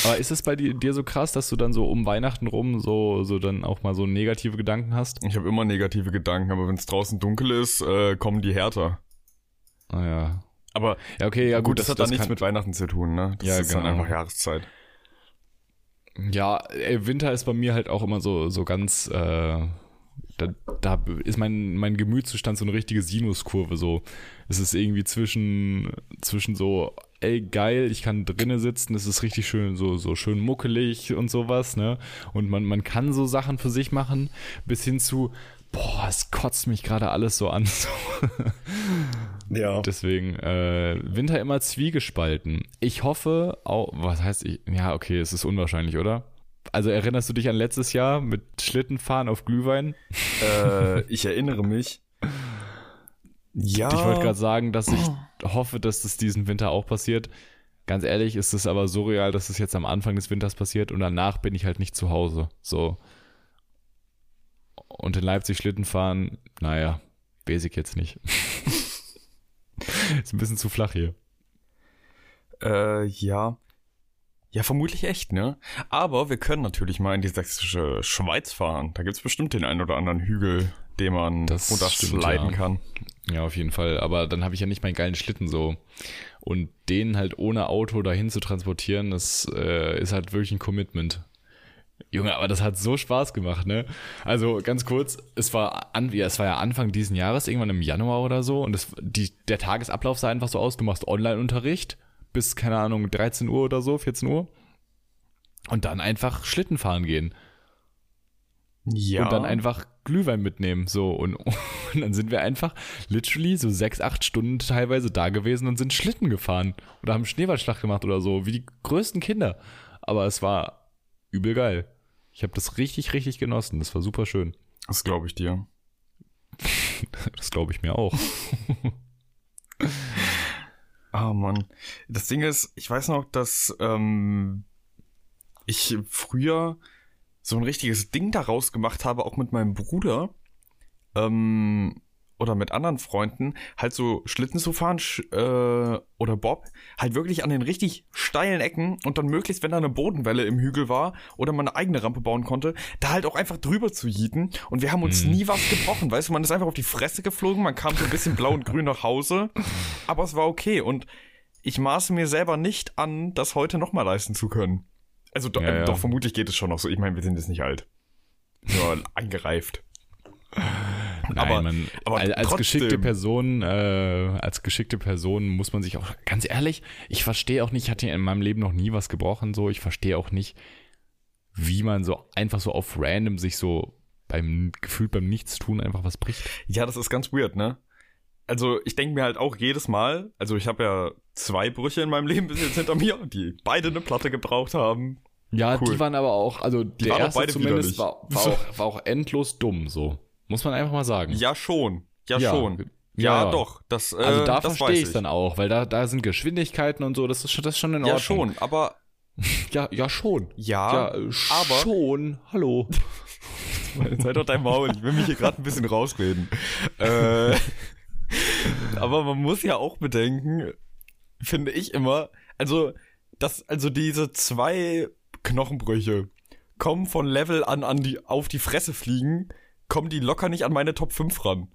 Aber ist es bei dir, dir so krass, dass du dann so um Weihnachten rum so, so dann auch mal so negative Gedanken hast? Ich habe immer negative Gedanken, aber wenn es draußen dunkel ist, äh, kommen die härter. Ah ja. Aber ja, okay, ja gut, gut das, das hat dann nichts mit Weihnachten zu tun, ne? Das ja, ist genau. dann einfach Jahreszeit. Ja, ey, Winter ist bei mir halt auch immer so so ganz äh, Da, da ist mein, mein Gemütszustand so eine richtige Sinuskurve so. Es ist irgendwie zwischen, zwischen so, ey geil, ich kann drinnen sitzen, es ist richtig schön, so, so schön muckelig und sowas, ne? Und man, man kann so Sachen für sich machen, bis hin zu, boah, es kotzt mich gerade alles so an. Ja. Deswegen, äh, Winter immer zwiegespalten. Ich hoffe, auch, was heißt ich? Ja, okay, es ist unwahrscheinlich, oder? Also erinnerst du dich an letztes Jahr mit Schlittenfahren auf Glühwein? Äh, ich erinnere mich. Ja. Ich wollte gerade sagen, dass ich hoffe, dass das diesen Winter auch passiert. Ganz ehrlich, ist es aber so real, dass es jetzt am Anfang des Winters passiert und danach bin ich halt nicht zu Hause. So. Und in Leipzig Schlitten fahren, naja, ich jetzt nicht. ist ein bisschen zu flach hier. Äh, ja. Ja, vermutlich echt, ne? Aber wir können natürlich mal in die sächsische Schweiz fahren. Da gibt's bestimmt den einen oder anderen Hügel, den man Das runterschleiten ja. kann. Ja, auf jeden Fall. Aber dann habe ich ja nicht meinen geilen Schlitten so. Und den halt ohne Auto dahin zu transportieren, das äh, ist halt wirklich ein Commitment. Junge, aber das hat so Spaß gemacht, ne? Also ganz kurz, es war an, ja, es war ja Anfang diesen Jahres, irgendwann im Januar oder so, und es, die, der Tagesablauf sah einfach so aus, du machst Online-Unterricht bis, keine Ahnung, 13 Uhr oder so, 14 Uhr. Und dann einfach Schlitten fahren gehen. Ja. und dann einfach Glühwein mitnehmen. So, und, und dann sind wir einfach literally so sechs, acht Stunden teilweise da gewesen und sind Schlitten gefahren oder haben Schneeballschlag gemacht oder so, wie die größten Kinder. Aber es war übel geil. Ich habe das richtig, richtig genossen. Das war super schön. Das glaube ich dir. Das glaube ich mir auch. Ah, Mann. Das Ding ist, ich weiß noch, dass ähm, ich früher so ein richtiges Ding daraus gemacht habe, auch mit meinem Bruder ähm, oder mit anderen Freunden, halt so Schlitten zu fahren äh, oder Bob, halt wirklich an den richtig steilen Ecken und dann möglichst, wenn da eine Bodenwelle im Hügel war oder man eine eigene Rampe bauen konnte, da halt auch einfach drüber zu jieten und wir haben uns Mhm. nie was gebrochen, weißt du, man ist einfach auf die Fresse geflogen, man kam so ein bisschen blau und grün nach Hause, aber es war okay und ich maße mir selber nicht an, das heute nochmal leisten zu können. Also do, Ja, äh, ja. doch, vermutlich geht es schon noch so. Ich meine, wir sind jetzt nicht alt. Nur eingereift. Nein, Aber- man, aber als, trotzdem. geschickte Person, äh, als geschickte Person muss man sich auch, ganz ehrlich, ich verstehe auch nicht, ich hatte in meinem Leben noch nie was gebrochen, so, ich verstehe auch nicht, wie man so einfach so auf random sich so beim gefühlt beim Nichtstun einfach was bricht. Ja, das ist ganz weird, ne? Also ich denke mir halt auch jedes Mal, also ich habe ja zwei Brüche in meinem Leben bis jetzt hinter mir, die beide eine Platte gebraucht haben. Ja, Cool. die waren aber auch, also der waren auch erste zumindest war, war, auch, war auch endlos dumm, so. Muss man einfach mal sagen. Ja, schon. Ja, Ja. schon. Ja, Ja. doch. Das, äh, Also da verstehe ich es dann auch, weil da, da sind Geschwindigkeiten und so, das ist schon, das ist schon in Ordnung. Ja, schon. Aber Ja, ja, schon. ja, ja, äh, aber- schon. Hallo. Sei doch dein Maul, ich will mich hier gerade ein bisschen rausreden. äh, aber man muss ja auch bedenken, finde ich immer, also, das, also diese zwei Knochenbrüche kommen von Level an, an die, auf die Fresse fliegen, kommen die locker nicht an meine Top 5 ran.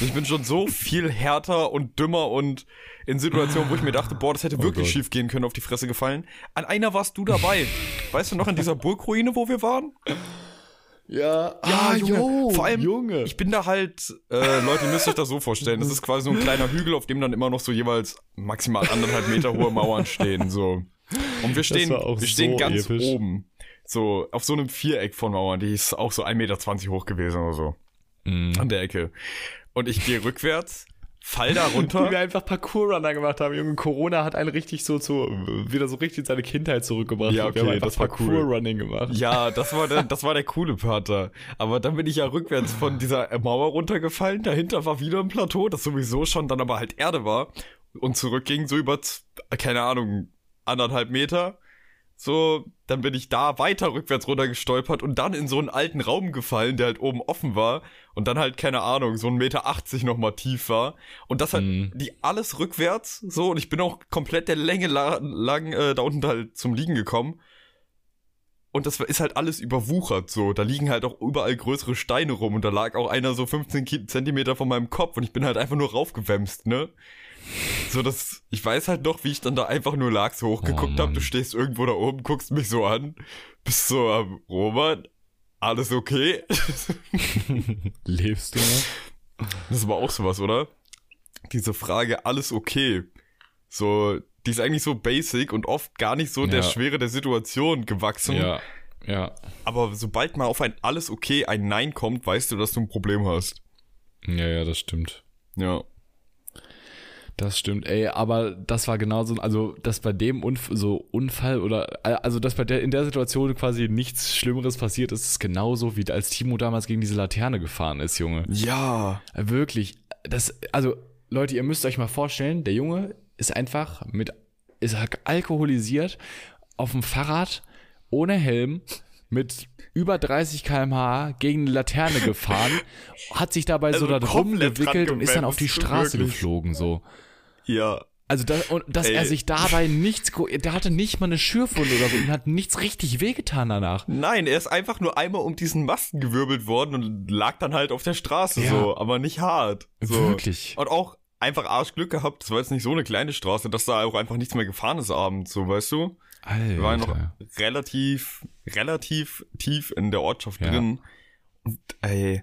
Ich bin schon so viel härter und dümmer und in Situationen, wo ich mir dachte, boah, das hätte Oh wirklich Gott. schief gehen können, auf die Fresse gefallen. An einer warst du dabei. Weißt du noch, in dieser Burgruine, wo wir waren? Ja, Ja, Junge. Vor allem, Junge. ich bin da halt, äh, Leute, ihr müsst euch das so vorstellen. Das ist quasi so ein kleiner Hügel, auf dem dann immer noch so jeweils maximal anderthalb Meter hohe Mauern stehen, so. Und wir stehen, wir stehen so ganz episch. oben. So, auf so einem Viereck von Mauern, die ist auch so 1,20 Meter hoch gewesen oder so. Mhm. An der Ecke. Und ich gehe rückwärts, fall da Wie runter. wir einfach Parkour-Runner gemacht haben. Junge, Corona hat einen richtig so zu, wieder so richtig in seine Kindheit zurückgebracht. Ja, wir haben okay, einfach das war cool. Parkour-Running gemacht. Ja, das war der, das war der coole Part da. Aber dann bin ich ja rückwärts von dieser Mauer runtergefallen. Dahinter war wieder ein Plateau, das sowieso schon dann aber halt Erde war. Und zurückging so über, keine Ahnung, anderthalb Meter. So, dann bin ich da weiter rückwärts runtergestolpert und dann in so einen alten Raum gefallen, der halt oben offen war. Und dann halt, keine Ahnung, so ein Meter achtzig nochmal tief war. Und das halt, Mhm. die alles rückwärts, so. Und ich bin auch komplett der Länge la lang äh, da unten halt zum Liegen gekommen. Und das ist halt alles überwuchert so. Da liegen halt auch überall größere Steine rum und da lag auch einer so 15 Ki- Zentimeter von meinem Kopf und ich bin halt einfach nur raufgewämst, ne? So, das, ich weiß halt noch, wie ich dann da einfach nur lag, so hochgeguckt Oh, hab. Du stehst irgendwo da oben, guckst mich so an, bist so am Robert. alles okay? Lebst du noch? Das ist aber auch sowas, oder? Diese Frage, alles okay. So, die ist eigentlich so basic und oft gar nicht so der Ja. Schwere der Situation gewachsen. Ja, ja. Aber sobald mal auf ein alles okay ein Nein kommt, weißt du, dass du ein Problem hast. Ja, ja, das stimmt. Ja. Das stimmt, ey, aber das war genauso, also dass bei dem Unf so Unfall oder also dass bei der in der Situation quasi nichts Schlimmeres passiert ist, ist genauso wie als Timo damals gegen diese Laterne gefahren ist, Junge. Ja. Wirklich, das also Leute, ihr müsst euch mal vorstellen, der Junge ist einfach mit ist alkoholisiert auf dem Fahrrad ohne Helm mit über 30 km/h gegen eine Laterne gefahren, hat sich dabei so Also da drum gewickelt und ist dann auf die Straße wirklich. geflogen so. Ja. Also da, und dass Ey. er sich dabei nichts, der hatte nicht mal eine Schürfwunde oder so, ihm hat nichts richtig wehgetan danach. Nein, er ist einfach nur einmal um diesen Masten gewirbelt worden und lag dann halt auf der Straße Ja. so, aber nicht hart. So. Wirklich. Und auch einfach Arschglück gehabt, das war jetzt nicht so eine kleine Straße, dass da auch einfach nichts mehr gefahren ist abends, so, weißt du? Alter. Wir waren noch relativ, relativ tief in der Ortschaft Ja. drin. Und ey,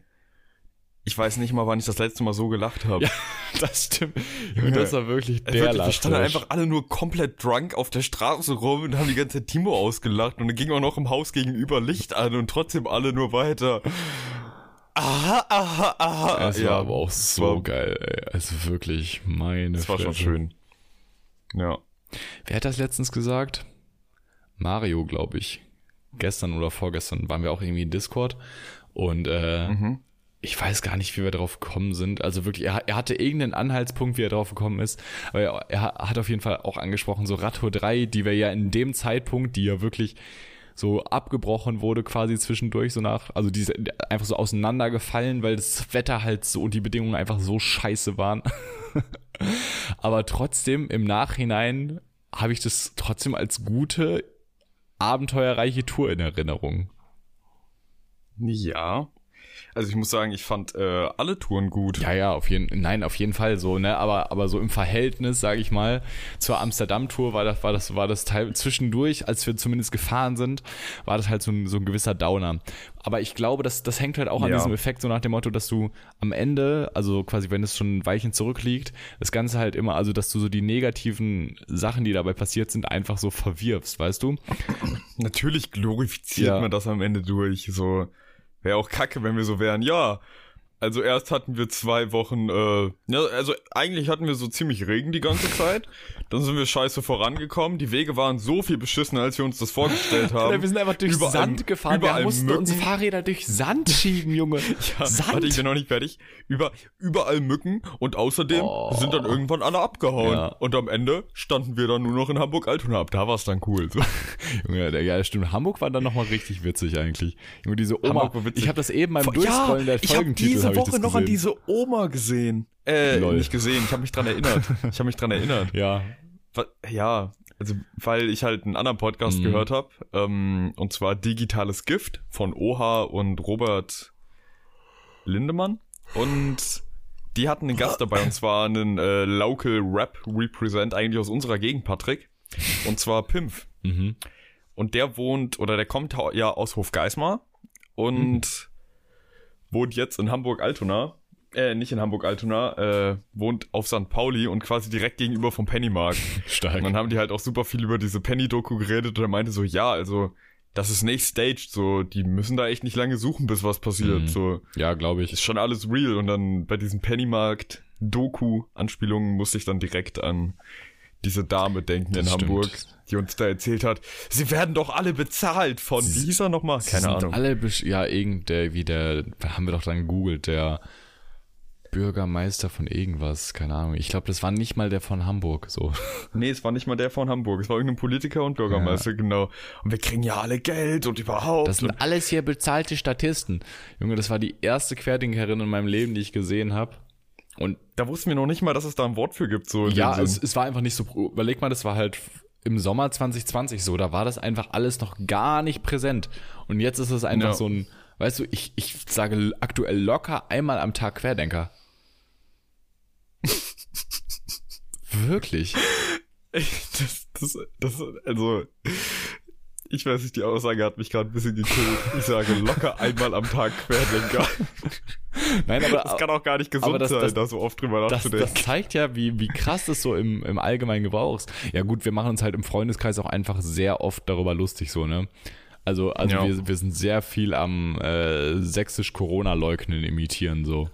ich weiß nicht mal, wann ich das letzte Mal so gelacht habe. Ja, das stimmt. Junge, das war wirklich der Wirklich, wir standen einfach alle nur komplett drunk auf der Straße rum und haben die ganze Zeit Timo ausgelacht und dann ging auch noch im Haus gegenüber Licht an und trotzdem alle nur weiter. Aha, aha, aha. Es war aber auch so war- geil, ey. Also wirklich, meine Das war schon Fresse. schön. Ja. Wer hat das letztens gesagt? Mario, glaube ich. Gestern oder vorgestern waren wir auch irgendwie in Discord und äh, Mhm. Ich weiß gar nicht, wie wir drauf gekommen sind. Also wirklich, er, er hatte irgendeinen Anhaltspunkt, wie er drauf gekommen ist. Aber er, er hat auf jeden Fall auch angesprochen, so Radtour 3, die wir ja in dem Zeitpunkt, die ja wirklich so abgebrochen wurde quasi zwischendurch so nach, also die einfach so auseinandergefallen, weil das Wetter halt so und die Bedingungen einfach so scheiße waren. Aber trotzdem im Nachhinein habe ich das trotzdem als gute, abenteuerreiche Tour in Erinnerung. Ja. Also ich muss sagen, ich fand äh, alle Touren gut. Ja, ja, auf jeden, nein, auf jeden Fall so, ne, aber, aber so im Verhältnis, sage ich mal, zur Amsterdam-Tour war das, war das, war das Teil zwischendurch, als wir zumindest gefahren sind, war das halt so ein, so ein gewisser Downer. Aber ich glaube, das, das hängt halt auch an Ja. diesem Effekt, so nach dem Motto, dass du am Ende, also quasi, wenn es schon ein Weilchen zurückliegt, das Ganze halt immer, also dass du so die negativen Sachen, die dabei passiert sind, einfach so verwirfst, weißt du? Natürlich glorifiziert Ja. man das am Ende durch. So wäre auch kacke, wenn wir so wären. Ja, also erst hatten wir zwei Wochen, äh, ja, also eigentlich hatten wir so ziemlich Regen die ganze Zeit. Dann sind wir scheiße vorangekommen. Die Wege waren so viel beschissener, als wir uns das vorgestellt haben. wir sind einfach durch Überall- Sand gefahren. Wir überall mussten Mücken. uns Fahrräder durch Sand schieben, Junge. Ja, Sand. Warte, ich bin noch nicht fertig. Über, überall Mücken und außerdem Oh. sind dann irgendwann alle abgehauen. Ja. Und am Ende standen wir dann nur noch in Hamburg-Altona ab. Da war es dann cool. So. Junge, der, ja, stimmt. Hamburg war dann nochmal richtig witzig eigentlich. Junge, diese Oma. War witzig. Ich habe das eben beim Durchscrollen der ich habe Folgentitel diese hab Woche noch an diese Oma gesehen. Äh, Lol. nicht gesehen. Ich habe mich dran erinnert. Ich habe mich dran erinnert. Ja, Ja, also weil ich halt einen anderen Podcast Mhm. gehört habe. Ähm, und zwar Digitales Gift von Oha und Robert Lindemann. Und die hatten einen Gast dabei und zwar einen äh, Local Rap Represent eigentlich aus unserer Gegend, Patrick. Und zwar Pimpf. mhm. Und der wohnt, oder der kommt ja aus Hofgeismar und wohnt jetzt in Hamburg-Altona. Äh, nicht in Hamburg-Altona, äh, wohnt auf St. Pauli und quasi direkt gegenüber vom Pennymarkt. stark. Und dann haben die halt auch super viel über diese Penny-Doku geredet und er meinte so, ja, also, das ist nicht staged, so, die müssen da echt nicht lange suchen, bis was passiert, Mhm. so, Ja, glaube ich. ist schon alles real und dann bei diesem Pennymarkt-Doku-Anspielungen musste ich dann direkt an diese Dame denken Das in stimmt. Hamburg, die uns da erzählt hat, sie werden doch alle bezahlt von Sie- dieser nochmal, keine Sind Ahnung. Alle, ja, irgend der, wie der, haben wir doch dann gegoogelt, der Bürgermeister von irgendwas, keine Ahnung. Ich glaube, das war nicht mal der von Hamburg, so. Nee, es war nicht mal der von Hamburg, es war irgendein Politiker und Bürgermeister, genau. Und wir kriegen ja alle Geld und überhaupt. Das sind alles hier bezahlte Statisten. Junge, das war die erste Querdenkerin in meinem Leben, die ich gesehen habe. Und da wussten wir noch nicht mal, dass es da ein Wort für gibt, so ja, es, es war einfach nicht so. Überleg mal, das war halt im Sommer 2020 so. Da war das einfach alles noch gar nicht präsent. Und jetzt ist es einfach Ja. so ein, weißt du, ich, ich sage aktuell locker einmal am Tag Querdenker. Wirklich. Das, das, das, also, Ich weiß nicht, die Aussage hat mich gerade ein bisschen gekillt. Ich sage locker einmal am Tag Querdenker. Nein, aber Das kann auch gar nicht gesund das- sein, das- da so oft drüber das, nachzudenken. das zeigt ja, wie, wie krass das so im, im allgemeinen Gebrauch ist. Ja gut, wir machen uns halt im Freundeskreis auch einfach sehr oft darüber lustig so, ne? Also, also Ja. wir, wir sind sehr viel am äh, sächsisch Corona-Leugnen imitieren so.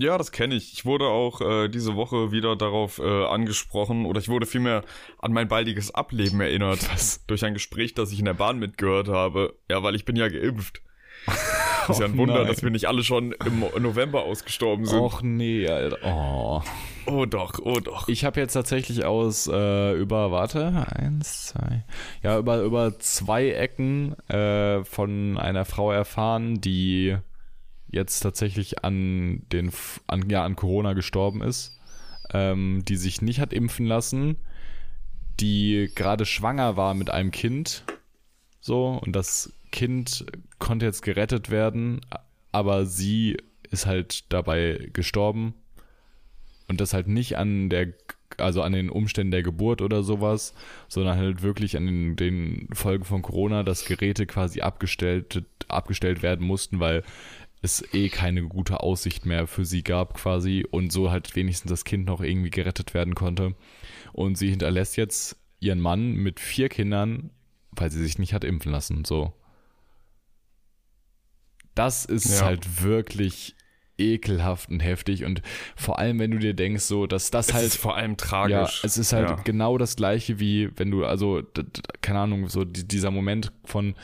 Ja, das kenne ich. Ich wurde auch äh, diese Woche wieder darauf äh, angesprochen oder ich wurde vielmehr an mein baldiges Ableben erinnert durch ein Gespräch, das ich in der Bahn mitgehört habe. Ja, weil ich bin ja geimpft. Ist ja ein Oh Wunder, nein. dass wir nicht alle schon im November ausgestorben sind. Och nee, Alter. Oh. Oh doch, oh doch. Ich habe jetzt tatsächlich aus äh, über, warte, eins, zwei, ja, über, über zwei Ecken äh, von einer Frau erfahren, die jetzt tatsächlich an den an, ja, an Corona gestorben ist, ähm, die sich nicht hat impfen lassen, die gerade schwanger war mit einem Kind, so, und das Kind konnte jetzt gerettet werden, aber sie ist halt dabei gestorben. Und das halt nicht an der, also an den Umständen der Geburt oder sowas, sondern halt wirklich an den, den Folgen von Corona, dass Geräte quasi abgestellt, abgestellt werden mussten, weil es eh keine gute Aussicht mehr für sie gab quasi und so halt wenigstens das Kind noch irgendwie gerettet werden konnte. Und sie hinterlässt jetzt ihren Mann mit vier Kindern, weil sie sich nicht hat impfen lassen, so. Das ist Ja. halt wirklich ekelhaft und heftig und vor allem, wenn du dir denkst, so, dass das Es halt ist vor allem tragisch. ja, es ist halt Ja. genau das gleiche wie wenn du, also, keine Ahnung, so die, dieser Moment von,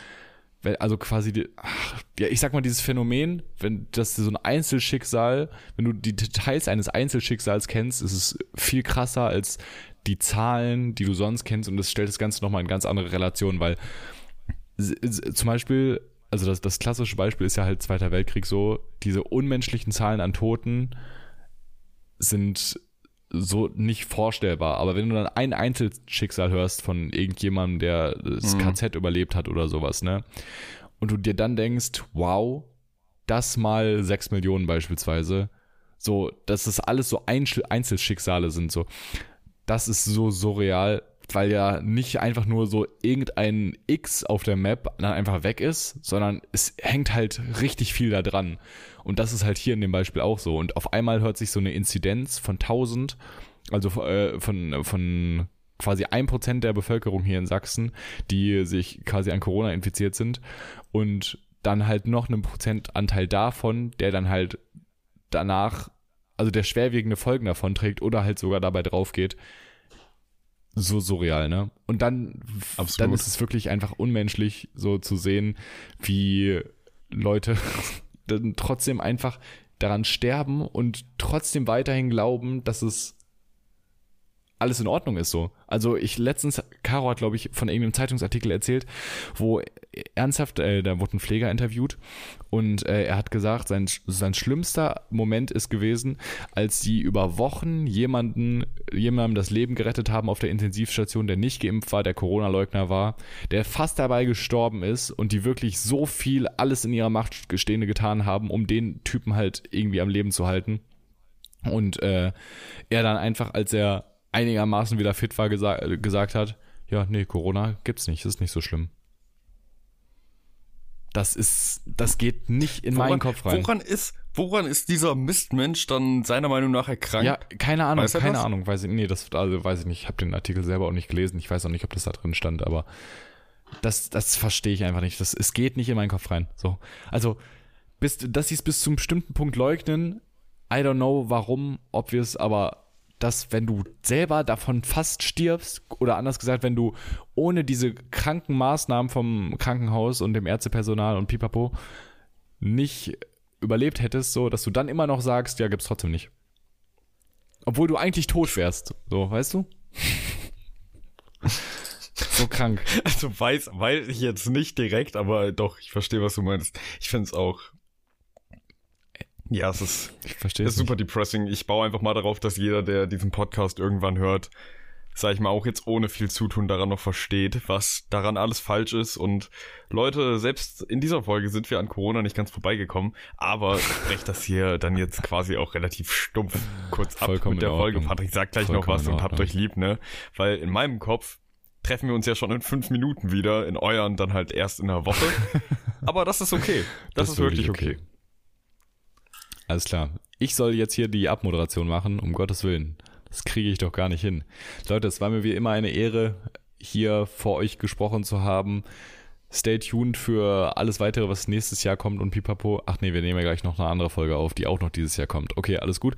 wenn- also quasi, die, ach, ja, ich sag mal, dieses Phänomen, wenn das so ein Einzelschicksal, wenn du die Details eines Einzelschicksals kennst, ist es viel krasser als die Zahlen, die du sonst kennst. Und das stellt das Ganze nochmal in ganz andere Relationen, weil zum Beispiel, also das, das klassische Beispiel ist ja halt Zweiter Weltkrieg so, diese unmenschlichen Zahlen an Toten sind so nicht vorstellbar. Aber wenn du dann ein Einzelschicksal hörst von irgendjemandem, der das Mhm. KZ überlebt hat oder sowas, ne? Und du dir dann denkst, wow, das mal sechs Millionen beispielsweise, so, dass das alles so Einzel Einzelschicksale sind, so. Das ist so surreal, weil ja nicht einfach nur so irgendein X auf der Map dann einfach weg ist, sondern es hängt halt richtig viel da dran. Und das ist halt hier in dem Beispiel auch so. Und auf einmal hört sich so eine Inzidenz von 1000, also äh, von, von quasi ein Prozent der Bevölkerung hier in Sachsen, die sich quasi an Corona infiziert sind und dann halt noch einen Prozentanteil davon, der dann halt danach, also der schwerwiegende Folgen davon trägt oder halt sogar dabei drauf geht. So surreal, ne? Und dann, Absolut. dann ist es wirklich einfach unmenschlich, so zu sehen, wie Leute dann trotzdem einfach daran sterben und trotzdem weiterhin glauben, dass es alles in Ordnung ist so. Also ich letztens, Caro hat, glaube ich, von irgendeinem Zeitungsartikel erzählt, wo ernsthaft, äh, da wurde ein Pfleger interviewt und äh, er hat gesagt, sein, sein schlimmster Moment ist gewesen, als sie über Wochen jemanden, jemandem das Leben gerettet haben auf der Intensivstation, der nicht geimpft war, der Corona-Leugner war, der fast dabei gestorben ist und die wirklich so viel alles in ihrer Macht Stehende getan haben, um den Typen halt irgendwie am Leben zu halten. Und äh, er dann einfach, als er einigermaßen wieder fit war, gesa äh, gesagt hat, ja, nee, Corona gibt's nicht, ist nicht so schlimm. Das ist, das geht nicht in meinen Kopf rein. Woran ist, woran ist dieser Mistmensch dann seiner Meinung nach erkrankt? Ja, keine Ahnung, Weiß keine das? Ahnung, weiß ich, nee, das, also weiß ich nicht, ich habe den Artikel selber auch nicht gelesen, ich weiß auch nicht, ob das da drin stand, aber das, das verstehe ich einfach nicht, das, es geht nicht in meinen Kopf rein, so. Also, bis, dass sie es bis zu einem bestimmten Punkt leugnen, I don't know warum, ob wir es, aber dass, wenn du selber davon fast stirbst, oder anders gesagt, wenn du ohne diese kranken Maßnahmen vom Krankenhaus und dem Ärztepersonal und Pipapo nicht überlebt hättest, so, dass du dann immer noch sagst, ja, gibt's trotzdem nicht. Obwohl du eigentlich tot wärst, so, weißt du? so krank. Also weiß, weiß ich jetzt nicht direkt, aber doch, ich verstehe, was du meinst. Ich finde es auch. Ja, es ist, Ich verstehe es ist super depressing. Ich baue einfach mal darauf, dass jeder, der diesen Podcast irgendwann hört, sag ich mal, auch jetzt ohne viel Zutun daran noch versteht, was daran alles falsch ist. Und Leute, selbst in dieser Folge sind wir an Corona nicht ganz vorbeigekommen, aber ich brech das hier dann jetzt quasi auch relativ stumpf kurz ab Vollkommen mit der Folge. Patrick sagt gleich noch Vollkommen was in und habt euch lieb, ne? Weil in meinem Kopf treffen wir uns ja schon in fünf Minuten wieder, in euren dann halt erst in der Woche. Aber das ist okay. Das, ist wirklich okay. Alles klar. Ich soll jetzt hier die Abmoderation machen, um Gottes Willen. Das kriege ich doch gar nicht hin. Leute, es war mir wie immer eine Ehre, hier vor euch gesprochen zu haben. Stay tuned für alles weitere, was nächstes Jahr kommt und pipapo. Ach nee, wir nehmen ja gleich noch eine andere Folge auf, die auch noch dieses Jahr kommt. Okay, alles gut.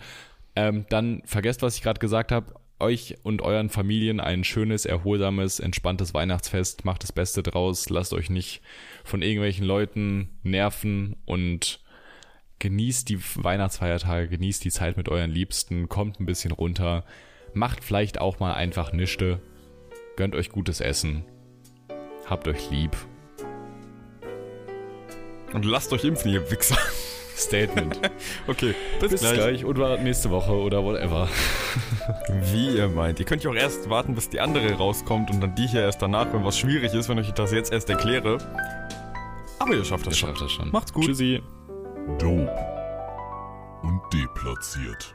Ähm, dann vergesst, was ich gerade gesagt habe. Euch und euren Familien ein schönes, erholsames, entspanntes Weihnachtsfest. Macht das Beste draus. Lasst euch nicht von irgendwelchen Leuten nerven und genießt die Weihnachtsfeiertage, genießt die Zeit mit euren Liebsten, kommt ein bisschen runter, macht vielleicht auch mal einfach Nischte, gönnt euch gutes Essen, habt euch lieb. Und lasst euch impfen, ihr Wichser. Statement. okay, bis, bis gleich. gleich. oder nächste Woche oder whatever. Wie ihr meint. Ihr könnt ja auch erst warten, bis die andere rauskommt und dann die hier erst danach, wenn was schwierig ist, wenn ich das jetzt erst erkläre. Aber ihr schafft das, ihr schon. Schafft das schon. Macht's gut. Tschüssi. Dope und deplatziert.